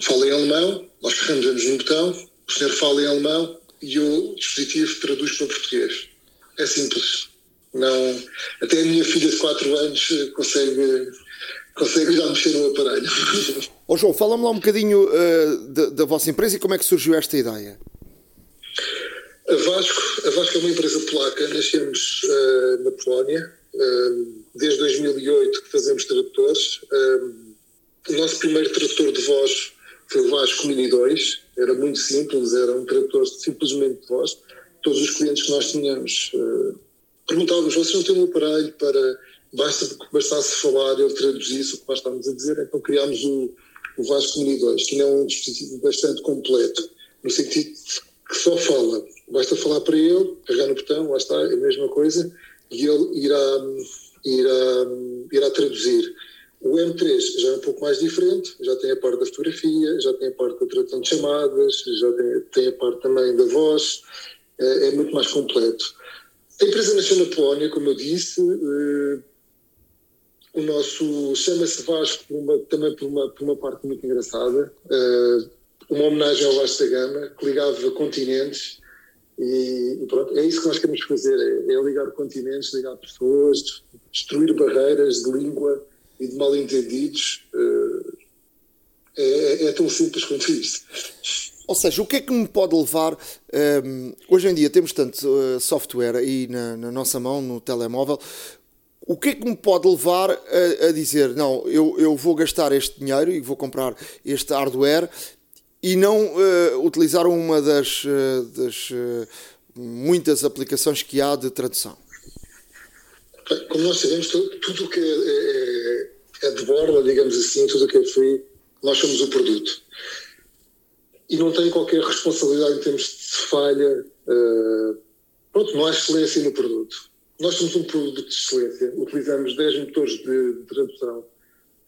fala em alemão, nós carregamos no botão, o senhor fala em alemão e o dispositivo traduz para português. É simples. Não, até a minha filha de 4 anos consegue, consegue já mexer no aparelho. Oh, João, fala-me lá um bocadinho uh, da, da vossa empresa e como é que surgiu esta ideia. A Vasco, a Vasco é uma empresa polaca, nascemos uh, na Polónia, uh, desde 2008 que fazemos tradutores. O nosso primeiro tradutor de voz foi o Vasco Mini 2, era muito simples, era um tradutor simplesmente de voz. Todos os clientes que nós tínhamos perguntávamos: vocês não têm um aparelho para. Basta, bastasse falar, ele traduzisse o que nós estávamos a dizer, então criámos o, o Vasco 2, que é um dispositivo bastante completo, no sentido que só fala Basta falar para ele, carregar no botão, lá está, é a mesma coisa, e ele irá, irá, irá traduzir. O M3 já é um pouco mais diferente, já tem a parte da fotografia, já tem a parte da tradução de chamadas, já tem, tem a parte também da voz, é, é muito mais completo. A empresa nasceu na Polónia, como eu disse, eh, o nosso chama-se Vasco uma, também por uma, por uma parte muito engraçada, eh, uma homenagem ao Vasco da Gama, que ligava continentes e, e, pronto, é isso que nós queremos fazer: é, é, ligar continentes, ligar pessoas, destruir barreiras de língua e de mal-entendidos. Uh, é, é, tão simples quanto isto. Ou seja, o que é que me pode levar? Um, ehm, hoje em dia temos tanto uh, software aí na, na, nossa mão, no telemóvel. O que é que me pode levar a, a dizer, não, eu, eu vou gastar este dinheiro e vou comprar este hardware e não uh, utilizar uma das, uh, das uh, muitas aplicações que há de tradução? Como nós sabemos, tudo o que é, é, é, de borda, digamos assim, tudo o que é free, nós somos o produto. E não tem qualquer responsabilidade em termos de falha. pronto, não há excelência no produto. Nós somos um produto de excelência. Utilizamos 10 motores de, de tradução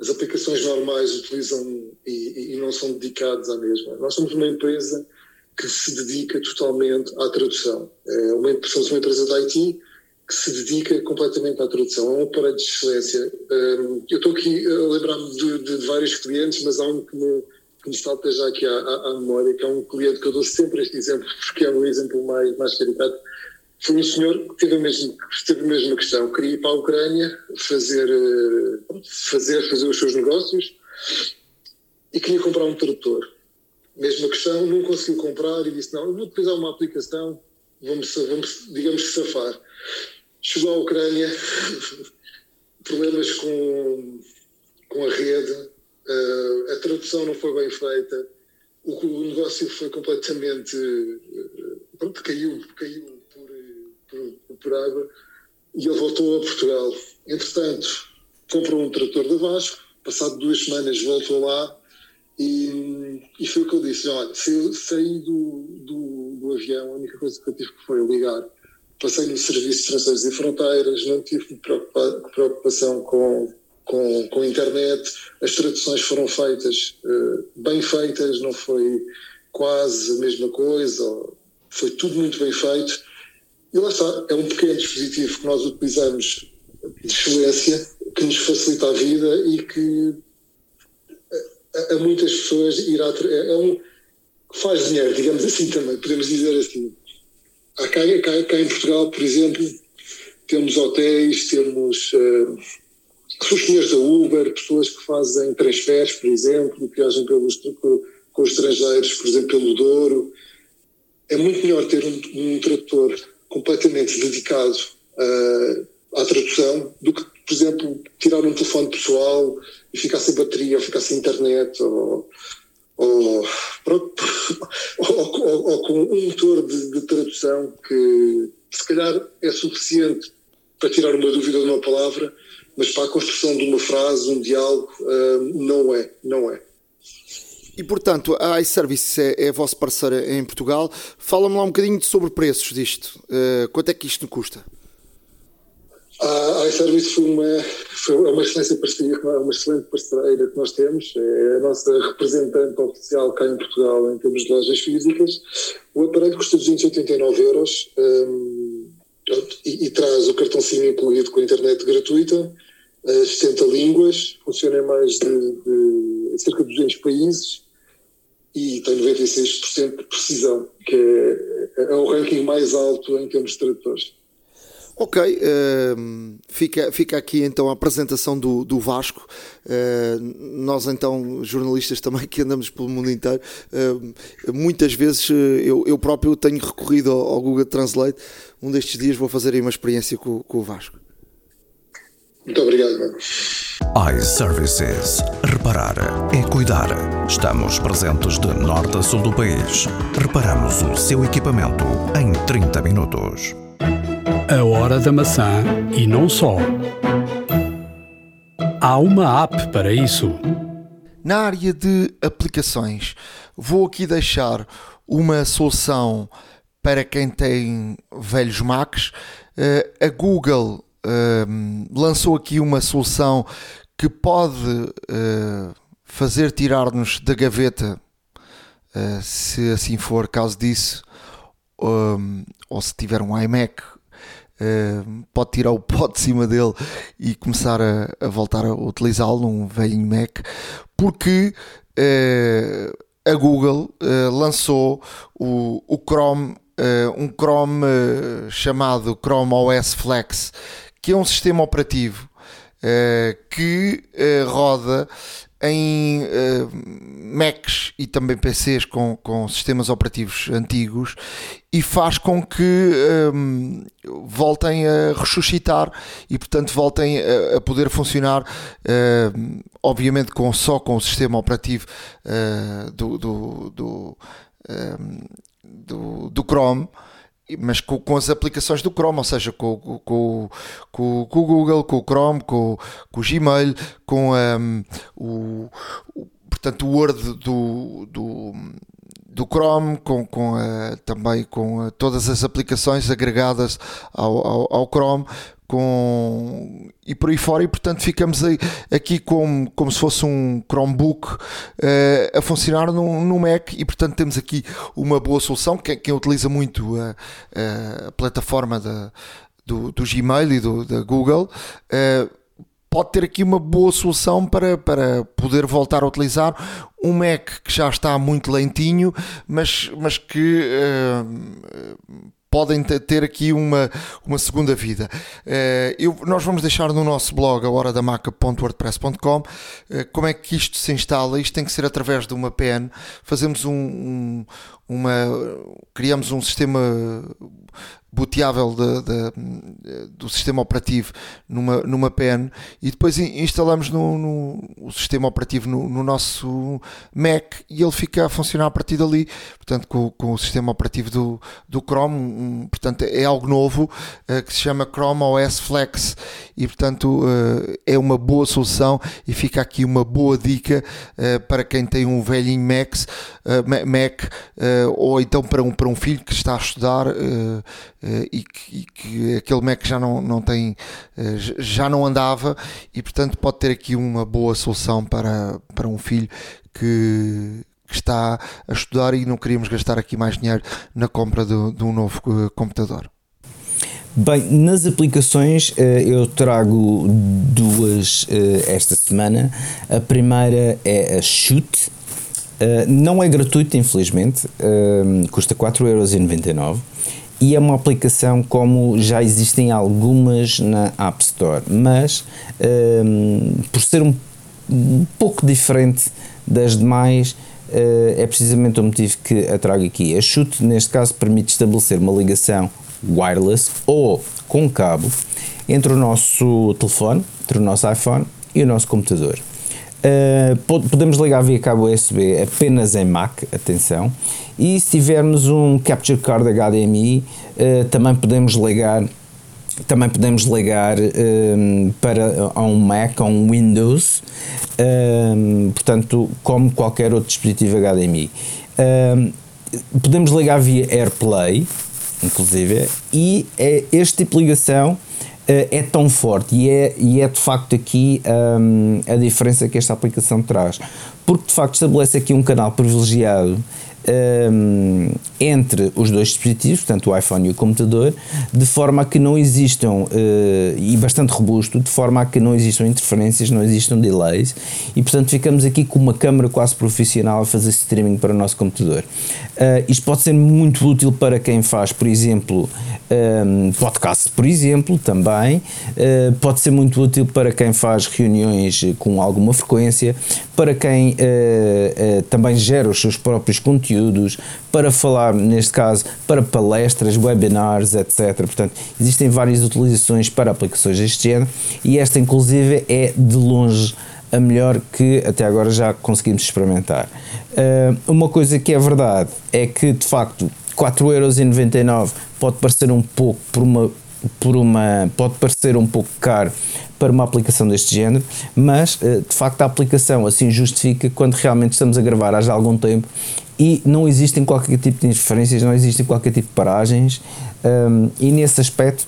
as aplicações normais utilizam e, e, não são dedicados à mesma. Nós somos uma empresa que se dedica totalmente à tradução. É uma, somos uma empresa da IT que se dedica completamente à tradução. É um aparelho de excelência. Um, eu estou aqui a lembrar-me de, de, vários clientes, mas há um que me, que salta já aqui à, à, memória, que é um cliente que eu dou sempre este exemplo, porque é um exemplo mais, mais caricato foi um senhor que teve a mesma, teve a mesma questão. Queria ir para a Ucrânia fazer, eh, fazer, fazer os seus negócios e queria comprar um tradutor. Mesma questão, não conseguiu comprar e disse: Não, vou utilizar uma aplicação, vamos, vamos digamos safar. Chegou à Ucrânia, problemas com, com a rede, uh, a tradução não foi bem feita, o, o negócio foi completamente. Uh, pronto, caiu, caiu por, por, por água e ele voltou a Portugal. Entretanto, comprou um trator da Vasco, passado duas semanas voltou lá e, e foi o que eu disse: olha, se eu saí do, do, do avião, a única coisa que eu tive que foi ligar passei no Serviço de Estrangeiros e Fronteiras, não tive preocupação com, com, com internet, as traduções foram feitas, uh, bem feitas, não foi quase a mesma coisa, foi tudo muito bem feito. E lá está, é um pequeno dispositivo que nós utilizamos de excelência, que nos facilita a vida e que a, a muitas pessoas irá. É, é um. faz dinheiro, digamos assim também, podemos dizer assim Cá, cá, cá, em Portugal, por exemplo, temos hotéis, temos uh, senhores da Uber, pessoas que fazem transferes, por exemplo, que viajam pelos, com os estrangeiros, por exemplo, pelo Douro. É muito melhor ter um, um tradutor completamente dedicado uh, à tradução do que, por exemplo, tirar um telefone pessoal e ficar sem bateria, ou ficar sem internet, ou, ou, ou, ou, ou com um motor de, de, tradução que se calhar é suficiente para tirar uma dúvida de uma palavra, mas para a construção de uma frase, um diálogo, uh, não é, não é. E portanto, a iService é, é a vossa parceira em Portugal. Fala-me lá um bocadinho sobre preços disto. Uh, quanto é que isto custa? A iService foi uma, foi uma excelente parceria, uma excelente parceira que nós temos, é a nossa representante oficial cá em Portugal em termos de lojas físicas. O aparelho custa 289 euros um, e, e, traz o cartão SIM incluído com a internet gratuita, as 70 línguas, funciona em mais de, de cerca de 200 países e tem 96% de precisão, que é, é o ranking mais alto em termos de tradutores. Ok, uh, fica, fica aqui então a apresentação do, do Vasco. Uh, nós, então, jornalistas também que andamos pelo mundo inteiro, uh, muitas vezes eu, eu próprio tenho recorrido ao, ao, Google Translate. Um destes dias vou fazer aí uma experiência com, com o Vasco. Muito obrigado, mano. iServices. Reparar é cuidar. Estamos presentes de norte a sul do país. Reparamos o seu equipamento em 30 minutos. A Hora da Maçã e não só. Há uma app para isso. Na área de aplicações, vou aqui deixar uma solução para quem tem velhos Macs. Uh, a Google uh, lançou aqui uma solução que pode uh, fazer tirar-nos da gaveta, se assim for caso disso, um, ou se tiver um iMac Uh, pode tirar o pó de cima dele e começar a, a voltar a utilizá-lo num velhinho Mac, porque uh, a Google uh, lançou o, o Chrome, um Chrome chamado Chrome OS Flex, que é um sistema operativo que roda em uh, Macs e também PCs com, com sistemas operativos antigos e faz com que um, voltem a ressuscitar e portanto voltem a, a poder funcionar uh, obviamente com, só com o sistema operativo uh, do, do, do, um, do, do Chrome mas com, com, as aplicações do Chrome, ou seja, com, com, com, com o Google, com o Chrome, com, o Gmail, com um, o, o, portanto, o Word do, do, do Chrome, com, com a, também com a, todas as aplicações agregadas ao, ao, ao Chrome, com e por aí fora e portanto ficamos aí, aqui como, como se fosse um Chromebook uh, a funcionar no, no Mac e portanto temos aqui uma boa solução quem, quem utiliza muito a, a plataforma da, do, do, Gmail e do, da Google uh, pode ter aqui uma boa solução para, para poder voltar a utilizar um Mac que já está muito lentinho mas, mas que uh, podem ter aqui uma, uma segunda vida. Eh, eu, nós vamos deixar no nosso blog, a horadamaca.wordpress.com, eh, como é que isto se instala. Isto tem que ser através de uma PN. Fazemos um, um, uma criamos um sistema booteável de, de, do sistema operativo numa, numa pen e depois instalamos no, no o sistema operativo no, no, nosso Mac e ele fica a funcionar a partir dali, portanto com, com o sistema operativo do, do Chrome, um, portanto é algo novo uh, que se chama Chrome OS Flex e portanto uh, é uma boa solução e fica aqui uma boa dica uh, para quem tem um velhinho Mac, Mac ou então para um, para um filho que está a estudar e que, e, que, aquele Mac já não, não tem, eh, já não andava e portanto pode ter aqui uma boa solução para, para um filho que, que está a estudar e não queríamos gastar aqui mais dinheiro na compra de, de um novo eh, computador. Bem, nas aplicações eu trago duas esta semana. A primeira é a Shoot. Não é gratuito, infelizmente, custa 4,99€ e é uma aplicação como já existem algumas na App Store, mas um, por ser um, um, pouco diferente das demais, uh, é precisamente o motivo que a trago aqui. A Chute, neste caso, permite estabelecer uma ligação wireless ou com cabo entre o nosso telefone, entre o nosso iPhone e o nosso computador. Uh, podemos ligar via cabo USB apenas em Mac, atenção, e se tivermos um Capture Card HDMI, uh, eh, também podemos ligar também podemos ligar um, eh, para a um Mac, a um Windows, um, portanto, como qualquer outro dispositivo HDMI. Um, podemos ligar via AirPlay, inclusive, e é este tipo de ligação eh, é tão forte e é, e é de facto aqui um, a diferença que esta aplicação traz. Porque de facto estabelece aqui um canal privilegiado um, entre os dois dispositivos, portanto o iPhone e o computador, de forma a que não existam, uh, e bastante robusto, de forma a que não existam interferências, não existam delays, e portanto ficamos aqui com uma câmera quase profissional a fazer streaming para o nosso computador. Uh, isto pode ser muito útil para quem faz, por exemplo, um, podcast, por exemplo, também, uh, pode ser muito útil para quem faz reuniões com alguma frequência, para quem também gera os seus próprios conteúdos conteúdos, para falar, neste caso, para palestras, webinars, etc. Portanto, existem várias utilizações para aplicações deste género e esta, inclusive, é de longe a melhor que até agora já conseguimos experimentar. Uh, uma coisa que é verdade é que, de facto, 4,99€ pode parecer um pouco por uma por uma pode parecer um pouco caro para uma aplicação deste género, mas eh, de facto a aplicação assim justifica quando realmente estamos a gravar há já algum tempo e não existem qualquer tipo de interferências, não existem qualquer tipo de paragens um, e nesse aspecto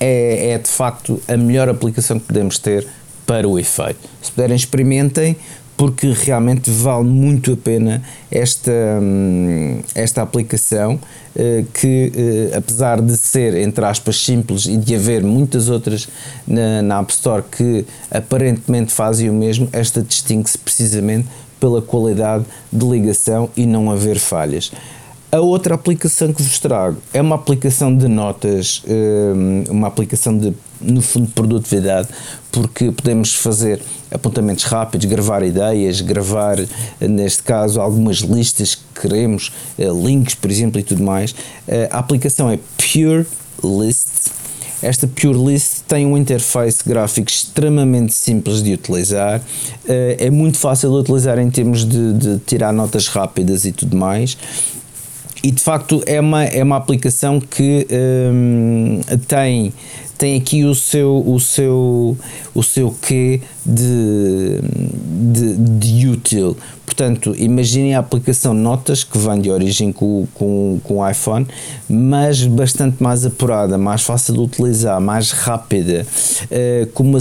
é, é de facto a melhor aplicação que podemos ter para o efeito. Se puderem experimentem, porque realmente vale muito a pena esta, hum, esta aplicação eh, que eh, apesar de ser entre aspas simples e de haver muitas outras na, na App Store que aparentemente fazem o mesmo, esta distingue-se precisamente pela qualidade de ligação e não haver falhas. A outra aplicação que vos trago é uma aplicação de notas, hum, uma aplicação de, no fundo, de produtividade, porque podemos fazer apontamentos rápidos, gravar ideias, gravar, neste caso, algumas listas que queremos, eh, links, por exemplo, e tudo mais. Eh, a aplicação é Pure List esta Pure List tem um interface gráfico extremamente simples de utilizar, eh, é muito fácil de utilizar em termos de, de tirar notas rápidas e tudo mais. E de facto é uma, é uma aplicação que um, tem, tem aqui o seu, o seu, o seu quê de, de, de útil. Portanto, imaginem a aplicação Notas, que vem de origem com, com, com o iPhone, mas bastante mais apurada, mais fácil de utilizar, mais rápida, uh, com, uma,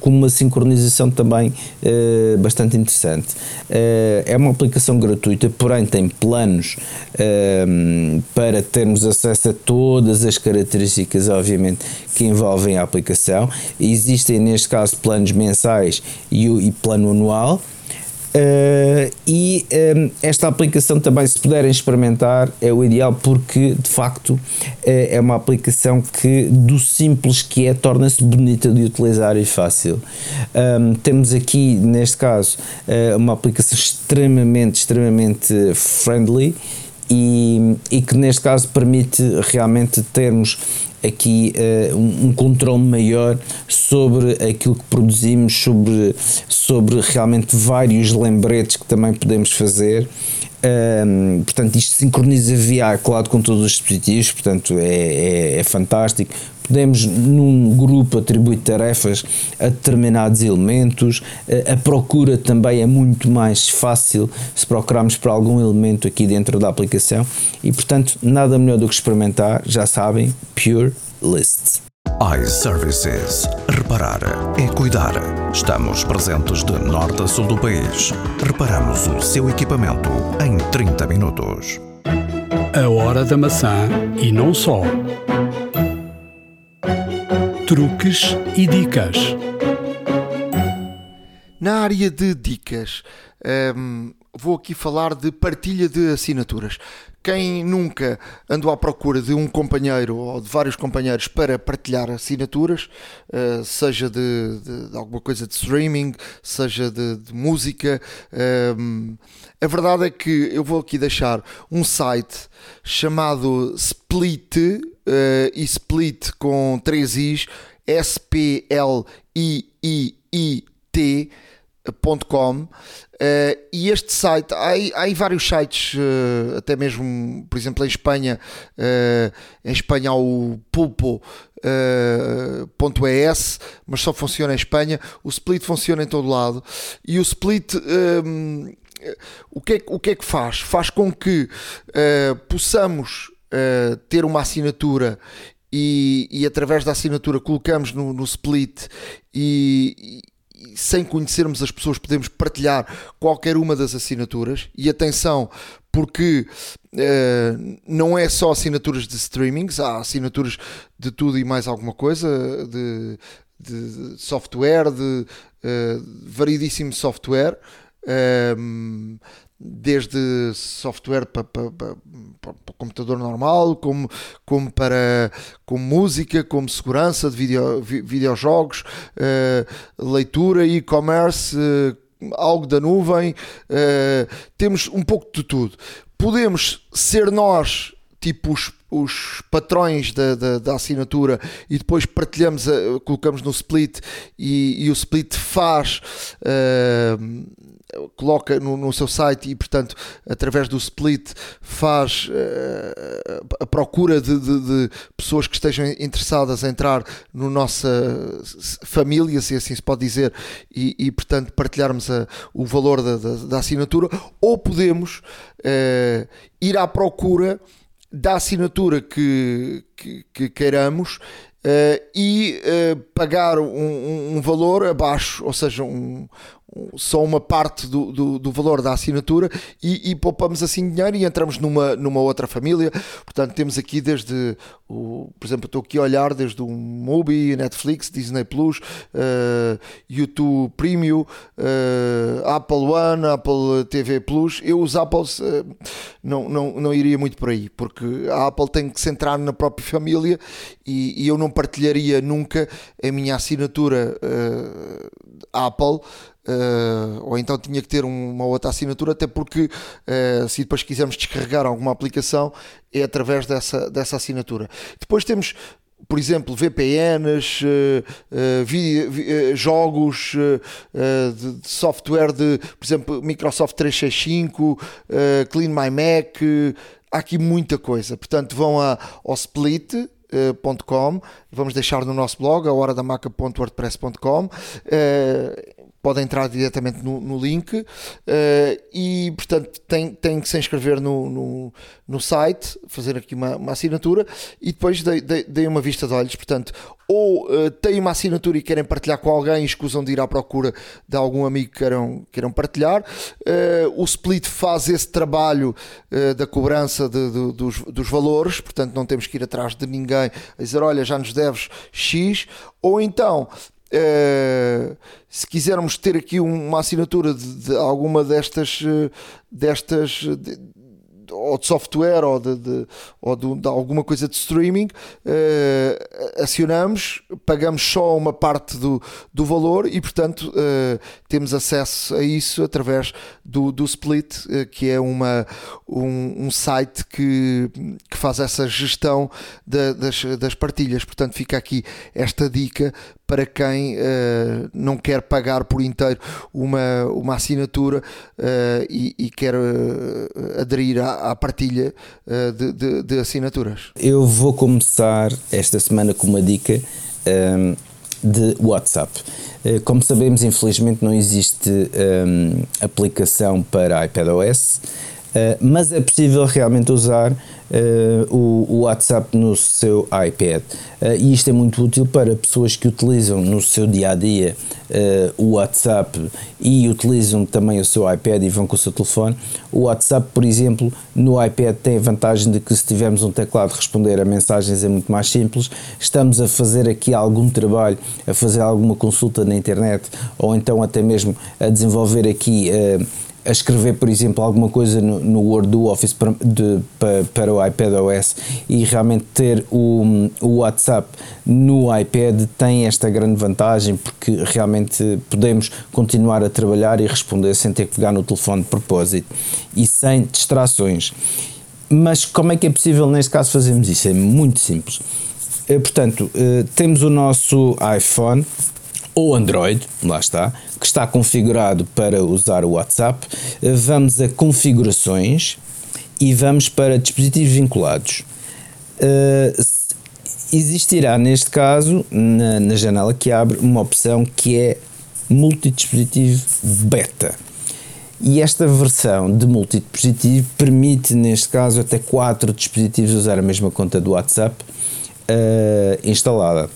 com uma sincronização também uh, bastante interessante. Uh, é uma aplicação gratuita, porém tem planos para termos acesso a todas as características, obviamente, que envolvem a aplicação. Existem, neste caso, planos mensais e, e plano anual. Uh, e um, eh, esta aplicação também, se puderem experimentar, é o ideal porque de facto uh, é uma aplicação que, do simples que é, torna-se bonita de utilizar e fácil. Um, temos aqui, neste caso, uh, uma aplicação extremamente, extremamente friendly e, e que neste caso permite realmente termos aqui uh, um, um controle maior sobre aquilo que produzimos, sobre, sobre realmente vários lembretes que também podemos fazer. Um, portanto, isto sincroniza via cloud com todos os dispositivos, portanto, é, é, é fantástico podemos num grupo atribuir tarefas a determinados elementos, a procura também é muito mais fácil se procurarmos por algum elemento aqui dentro da aplicação e portanto nada melhor do que experimentar, já sabem, Pure List iServices. Reparar é cuidar. Estamos presentes de norte a sul do país. Reparamos o seu equipamento em 30 minutos. A hora da maçã e não só truques e dicas. Na área de dicas, hum, vou aqui falar de partilha de assinaturas. Quem nunca andou à procura de um companheiro ou de vários companheiros para partilhar assinaturas, uh, seja de, de, de, alguma coisa de streaming, seja de, de música, um, a verdade é que eu vou aqui deixar um site chamado Split uh, e Split com 3 Is, S-P-L-I-I-I-T.com. Uh, e este site, há, há vários sites, uh, até mesmo, por exemplo, em Espanha, uh, em Espanha há o pulpo.es, mas só funciona em Espanha. O Split funciona em todo lado. E o Split. Um, o que, é, o que é que faz? Faz com que possamos uh, ter uma assinatura e, e, através da assinatura colocamos no, no split e, e, sem conhecermos as pessoas podemos partilhar qualquer uma das assinaturas. E atenção porque uh, não é só assinaturas de streamings há assinaturas de tudo e mais alguma coisa de, de software de uh, variedíssimo software um, desde software para, para, para, para, computador normal, como, como para como música, como segurança de video, videojogos, uh, leitura, e-commerce, uh, algo da nuvem, uh, temos um pouco de tudo. Podemos ser nós tipo os, os patrões da, da, da, assinatura e depois partilhamos, a, colocamos no split e, e o split faz uh, coloca no, no, seu site e, portanto, através do split faz uh, a procura de, de, de, pessoas que estejam interessadas em entrar na no nossa família, se assim se pode dizer, e, e portanto, partilharmos a, o valor da, da, da, assinatura, ou podemos uh, ir à procura da assinatura que, que, que queiramos Uh, e uh, pagar um, um, valor abaixo, ou seja, um, só uma parte do, do, do valor da assinatura e, e, poupamos assim dinheiro e entramos numa, numa outra família. Portanto, temos aqui desde, o, por exemplo, estou aqui a olhar desde o Mubi, Netflix, Disney Plus, uh, YouTube Premium, uh, Apple One, Apple TV Plus. Eu os Apples uh, não, não, não iria muito por aí, porque a Apple tem que se entrar na própria família e, e eu não partilharia nunca a minha assinatura Apple Uh, ou então tinha que ter uma outra assinatura, até porque uh, se depois quisermos descarregar alguma aplicação é através dessa, dessa assinatura. Depois temos por exemplo, VPNs, uh, uh, jogos uh, de, de, software de, por exemplo, Microsoft 365, Clean My Mac, há aqui muita coisa. Portanto, vão a, ao split.com, vamos deixar no nosso blog, a hora da maca.wordpress.com pode entrar diretamente no, no link uh, e portanto tem, tem que se inscrever no, no, no site, fazer aqui uma, uma assinatura e depois dei, dei, dei, uma vista de olhos, portanto ou uh, têm uma assinatura e querem partilhar com alguém escusam de ir à procura de algum amigo que queiram, queiram partilhar uh, o Split faz esse trabalho da cobrança de, de, dos, dos valores, portanto não temos que ir atrás de ninguém a dizer olha já nos deves X ou então Uh, se quisermos ter aqui uma assinatura de, de alguma destas, uh, destas de, ou, de software ou de, de ou de, alguma coisa de streaming, uh, acionamos, pagamos só uma parte do, do valor e, portanto, uh, temos acesso a isso através do, do Split, uh, que é uma, um, um, site que, que faz essa gestão da, das, das partilhas. Portanto, fica aqui esta dica para quem uh, não quer pagar por inteiro uma, uma assinatura uh, e, e, quer uh, aderir à, à partilha de, de, de, assinaturas. Eu vou começar esta semana com uma dica um, ehm, de WhatsApp. Como sabemos, infelizmente não existe um, ehm, aplicação para iPadOS. Uh, mas é possível realmente usar uh, o, o, WhatsApp no seu iPad. Uh, e isto é muito útil para pessoas que utilizam no seu dia a dia o WhatsApp e utilizam também o seu iPad e vão com o seu telefone. O WhatsApp, por exemplo, no iPad tem a vantagem de que se tivermos um teclado responder a mensagens é muito mais simples. Estamos a fazer aqui algum trabalho, a fazer alguma consulta na internet ou então até mesmo a desenvolver aqui a escrever, por exemplo, alguma coisa no, no Word do Office para, de, para, para, o iPad OS e realmente ter o, o WhatsApp no iPad tem esta grande vantagem porque realmente podemos continuar a trabalhar e responder sem ter que pegar no telefone de propósito e sem distrações. Mas como é que é possível neste caso fazermos isso? É muito simples. Eh, portanto, eh, temos o nosso iPhone ou Android, lá está, que está configurado para usar o WhatsApp, vamos a configurações e vamos para dispositivos vinculados. Uh, existirá neste caso, na, na, janela que abre, uma opção que é multidispositivo beta. E esta versão de multidispositivo permite, neste caso, até quatro dispositivos usar a mesma conta do WhatsApp uh, instalada.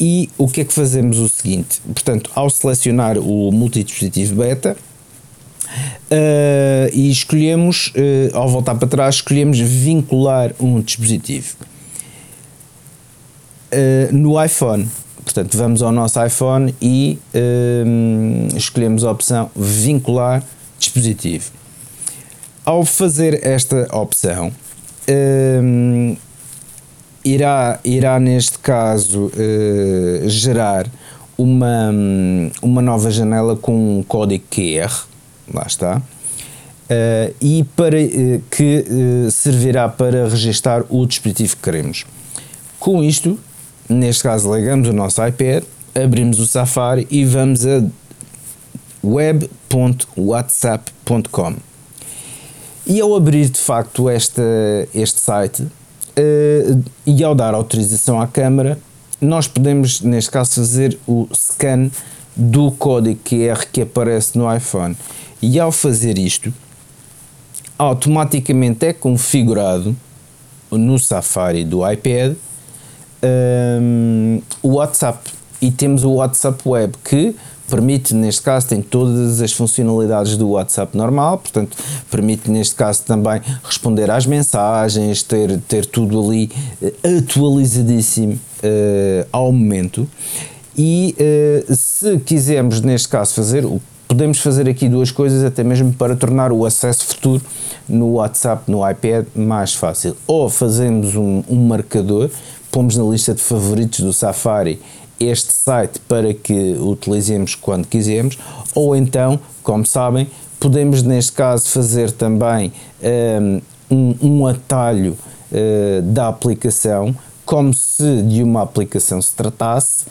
E o que é que fazemos o seguinte? Portanto, ao selecionar o multidispositivo beta, Uh, e escolhemos, uh, ao voltar para trás, escolhemos vincular um dispositivo. Uh, no iPhone, portanto, vamos ao nosso iPhone e escolhemos a opção vincular dispositivo. Ao fazer esta opção, irá, irá neste caso uh, gerar uma, uma nova janela com um código QR, lá está, uh, e para, uh, que servirá para registar o dispositivo que queremos. Com isto, neste caso, ligamos o nosso iPad, abrimos o Safari e vamos a web.whatsapp.com. E ao abrir de facto esta, este site, Uh, e ao dar autorização à câmara, nós podemos, neste caso, fazer o scan do código QR que aparece no iPhone. E ao fazer isto, automaticamente é configurado no Safari do iPad um, o WhatsApp. E temos o WhatsApp Web que permite, neste caso, tem todas as funcionalidades do WhatsApp normal, portanto, permite, neste caso, também responder às mensagens, ter, ter tudo ali eh, atualizadíssimo uh, ao momento. E uh, se quisermos, neste caso, fazer o podemos fazer aqui duas coisas, até mesmo para tornar o acesso futuro no WhatsApp, no iPad, mais fácil. Ou fazemos um, um marcador, pomos na lista de favoritos do Safari este site para que utilizemos quando quisermos, ou então, como sabem, podemos neste caso fazer também um, um atalho uh, da aplicação, como se de uma aplicação se tratasse,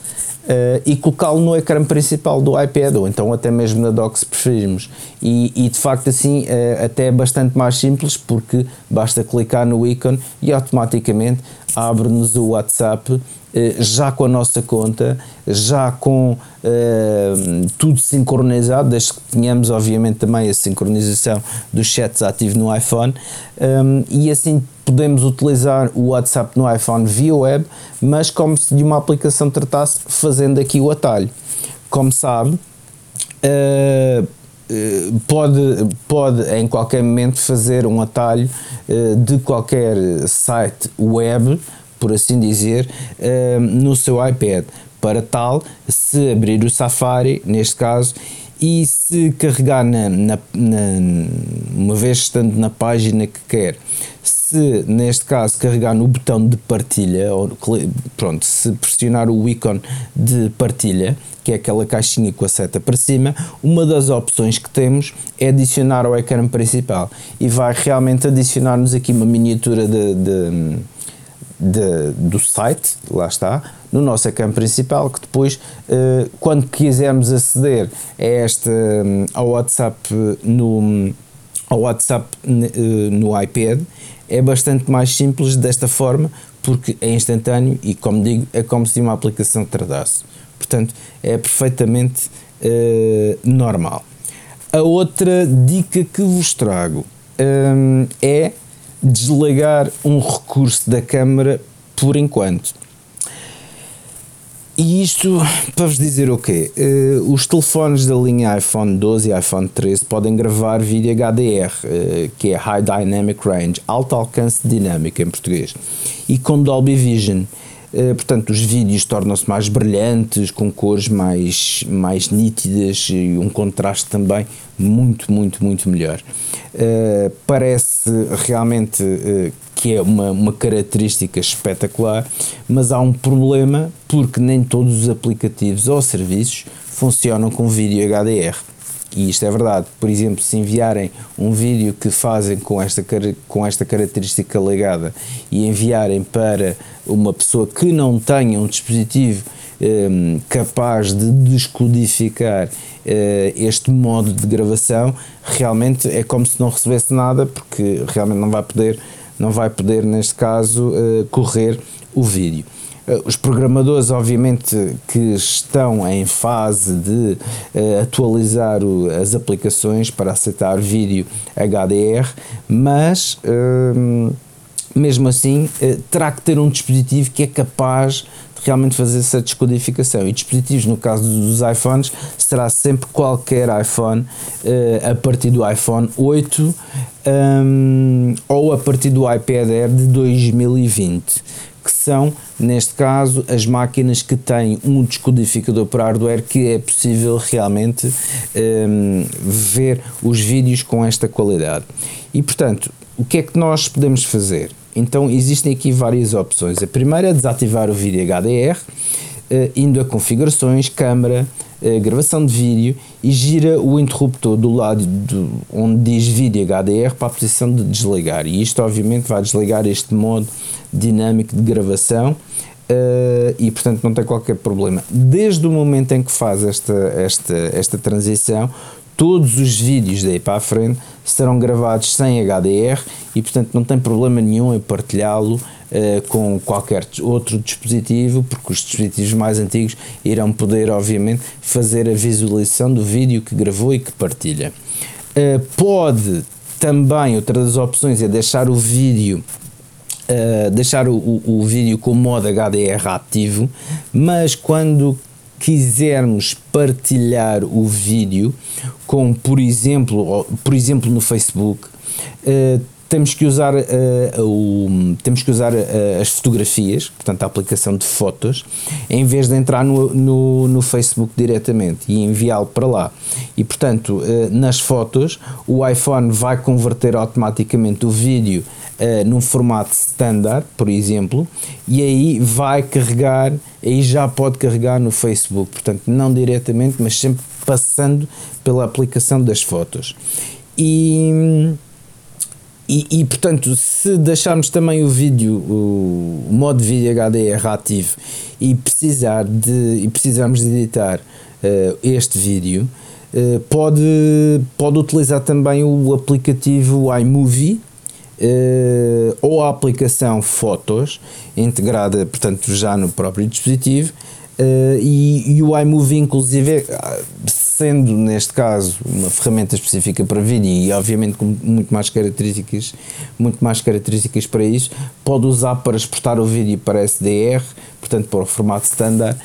uh, e colocá-lo no ecrã principal do iPad, ou então até mesmo na dock se preferirmos. E, e de facto assim uh, até é bastante mais simples porque basta clicar no ícone e automaticamente abre-nos o WhatsApp eh, já com a nossa conta, já com eh, tudo sincronizado, desde que tenhamos obviamente também a sincronização dos chats ativo no iPhone um, eh, e assim podemos utilizar o WhatsApp no iPhone via web, mas como se de uma aplicação tratasse, fazendo aqui o atalho. Como sabe, uh, pode, pode em qualquer momento fazer um atalho uh, de qualquer site web por assim dizer, uh, no seu iPad. Para tal, se abrir o Safari, neste caso, e se carregar na, na, na, uma vez estando na página que quer, se neste caso carregar no botão de partilha, ou pronto, se pressionar o ícone de partilha, que é aquela caixinha com a seta para cima, uma das opções que temos é adicionar ao ecrã principal. E vai realmente adicionar-nos aqui uma miniatura de, de, de, do site, lá está, no nosso ecrã principal, que depois, eh, quando quisermos aceder a hum, ao WhatsApp no, ao WhatsApp eh, no iPad, é bastante mais simples desta forma, porque é instantâneo e, como digo, é como se uma aplicação tratasse. Portanto, é perfeitamente uh, normal. A outra dica que vos trago um, é desligar um recurso da câmara por enquanto. E isto para vos dizer o quê? Uh, os telefones da linha iPhone 12 e iPhone 13 podem gravar vídeo HDR, uh, que é High Dynamic Range, alto alcance dinâmico em português, e com Dolby Vision. Uh, portanto, os vídeos tornam-se mais brilhantes, com cores mais, mais nítidas e um contraste também muito, muito, muito melhor. parece realmente que é uma, uma característica espetacular, mas há um problema porque nem todos os aplicativos ou serviços funcionam com vídeo HDR. E isto é verdade. Por exemplo, se enviarem um vídeo que fazem com esta, com esta característica ligada e enviarem para uma pessoa que não tenha um dispositivo um, capaz de descodificar uh, este modo de gravação, realmente é como se não recebesse nada, porque realmente não vai poder não vai poder, neste caso, uh, correr o vídeo. Uh, os programadores, obviamente, que estão em fase de uh, atualizar o, as aplicações para aceitar vídeo HDR, mas mesmo assim terá que ter um dispositivo que é capaz realmente fazer essa descodificação. E dispositivos, no caso dos iPhones, será sempre qualquer iPhone uh, a partir do iPhone 8 um, ou a partir do iPad Air de 2020 que são, neste caso, as máquinas que têm um descodificador por hardware que é possível realmente um, ver os vídeos com esta qualidade. E, portanto, o que é que nós podemos fazer? Então existem aqui várias opções. A primeira é desativar o vídeo HDR, eh, indo a configurações, câmara, eh, gravação de vídeo e gira o interruptor do lado do, onde diz vídeo HDR para a posição de desligar. E isto obviamente vai desligar este modo dinâmico de gravação Uh, e portanto não tem qualquer problema. Desde o momento em que faz esta, esta, esta transição, todos os vídeos daí para a frente serão gravados sem HDR e portanto não tem problema nenhum em partilhá-lo uh, com qualquer outro dispositivo, porque os dispositivos mais antigos irão poder obviamente fazer a visualização do vídeo que gravou e que partilha. Uh, pode também, outra das opções é deixar o vídeo Uh, deixar o, o, o, vídeo com o modo HDR ativo, mas quando quisermos partilhar o vídeo com, por exemplo, por exemplo no Facebook, uh, temos que usar, uh, o, temos que usar uh, as fotografias, portanto a aplicação de fotos, em vez de entrar no, no, no Facebook diretamente e enviá-lo para lá. E portanto, uh, nas fotos, o iPhone vai converter automaticamente o vídeo num formato standard, por exemplo, e aí vai carregar, aí já pode carregar no Facebook, portanto, não diretamente, mas sempre passando pela aplicação das fotos. E, e, e, portanto, se deixarmos também o vídeo, o, modo vídeo HDR ativo e precisar de e precisarmos de editar uh, este vídeo, uh, pode, pode utilizar também o aplicativo iMovie uh, ou a aplicação Fotos, integrada, portanto, já no próprio dispositivo, uh, e, e, o iMovie, inclusive, sendo neste caso uma ferramenta específica para vídeo e obviamente com muito mais características, muito mais características para isso, pode usar para exportar o vídeo para SDR, portanto para o formato standard,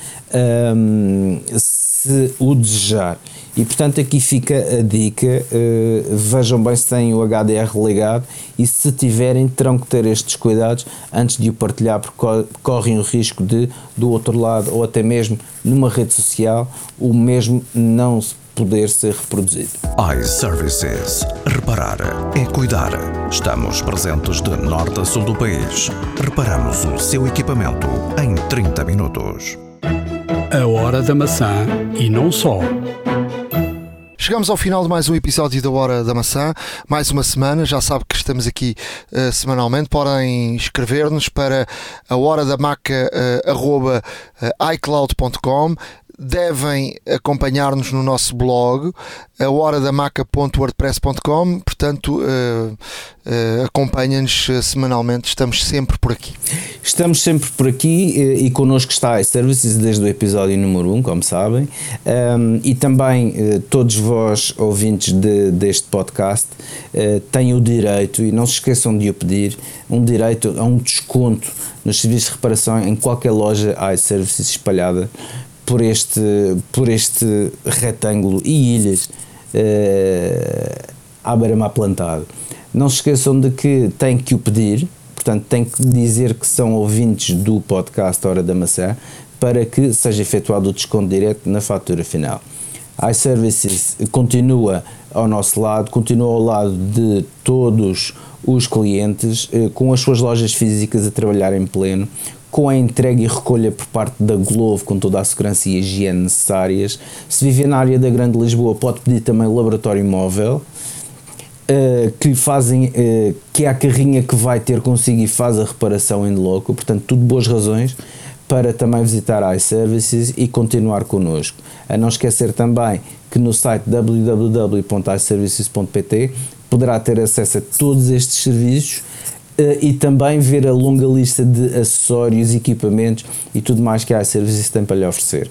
um, se o desejar. E portanto aqui fica a dica, uh, vejam bem se têm o HDR ligado e se tiverem terão que ter estes cuidados antes de o partilhar porque correm o risco de do outro lado ou até mesmo numa rede social o mesmo não poder ser reproduzido. iServices. Reparar é cuidar. Estamos presentes de norte a sul do país. Reparamos o seu equipamento em 30 minutos. A hora da maçã e não só. Chegamos ao final de mais um episódio da Hora da Maçã, mais uma semana. Já sabe que estamos aqui uh, semanalmente. Podem escrever-nos para a hora da maca uh, arroba, uh, iCloud.com devem acompanhar-nos no nosso blog, a horadamaca.wordpress.com, portanto, uh, uh, acompanhem-nos semanalmente, estamos sempre por aqui. Estamos sempre por aqui e, e connosco está a Services desde o episódio número 1, um, como sabem, um, e também uh, todos vós, ouvintes de, deste podcast, têm o direito, e não se esqueçam de o pedir, um direito a um desconto nos serviços de reparação em qualquer loja iServices espalhada por este, por este retângulo e ilhas uh, à beira-mar plantado. Não se esqueçam de que têm que o pedir, portanto, têm que dizer que são ouvintes do podcast Hora da Maçã para que seja efetuado o desconto direto na fatura final. iServices continua ao nosso lado, continua ao lado de todos os clientes, eh, com as suas lojas físicas a trabalhar em pleno, com a entrega e recolha por parte da Glovo, com toda a segurança e higiene necessárias. Se viver na área da Grande Lisboa, pode pedir também laboratório móvel. Uh, que fazem uh, que é a carrinha que vai ter consigo e faz a reparação em loco, portanto, tudo boas razões para também visitar a iServices e continuar connosco. A não esquecer também que no site www.iservices.pt poderá ter acesso a todos estes serviços uh, e também ver a longa lista de acessórios, equipamentos e tudo mais que a iServices tem para lhe oferecer.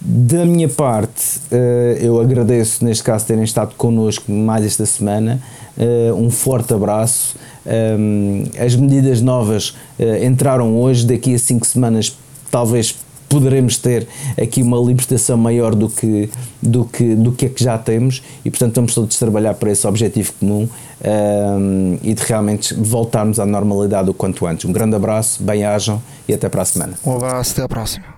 Da minha parte, uh, eu agradeço neste caso terem estado connosco mais esta semana. Uh, um forte abraço. Um, as medidas novas entraram hoje, daqui a cinco semanas talvez poderemos ter aqui uma libertação maior do que, do que, do que é que já temos e portanto vamos todos trabalhar para esse objetivo comum um, e de realmente voltarmos à normalidade o quanto antes. Um grande abraço, bem-ajam e até para a semana. Um abraço, até a próxima.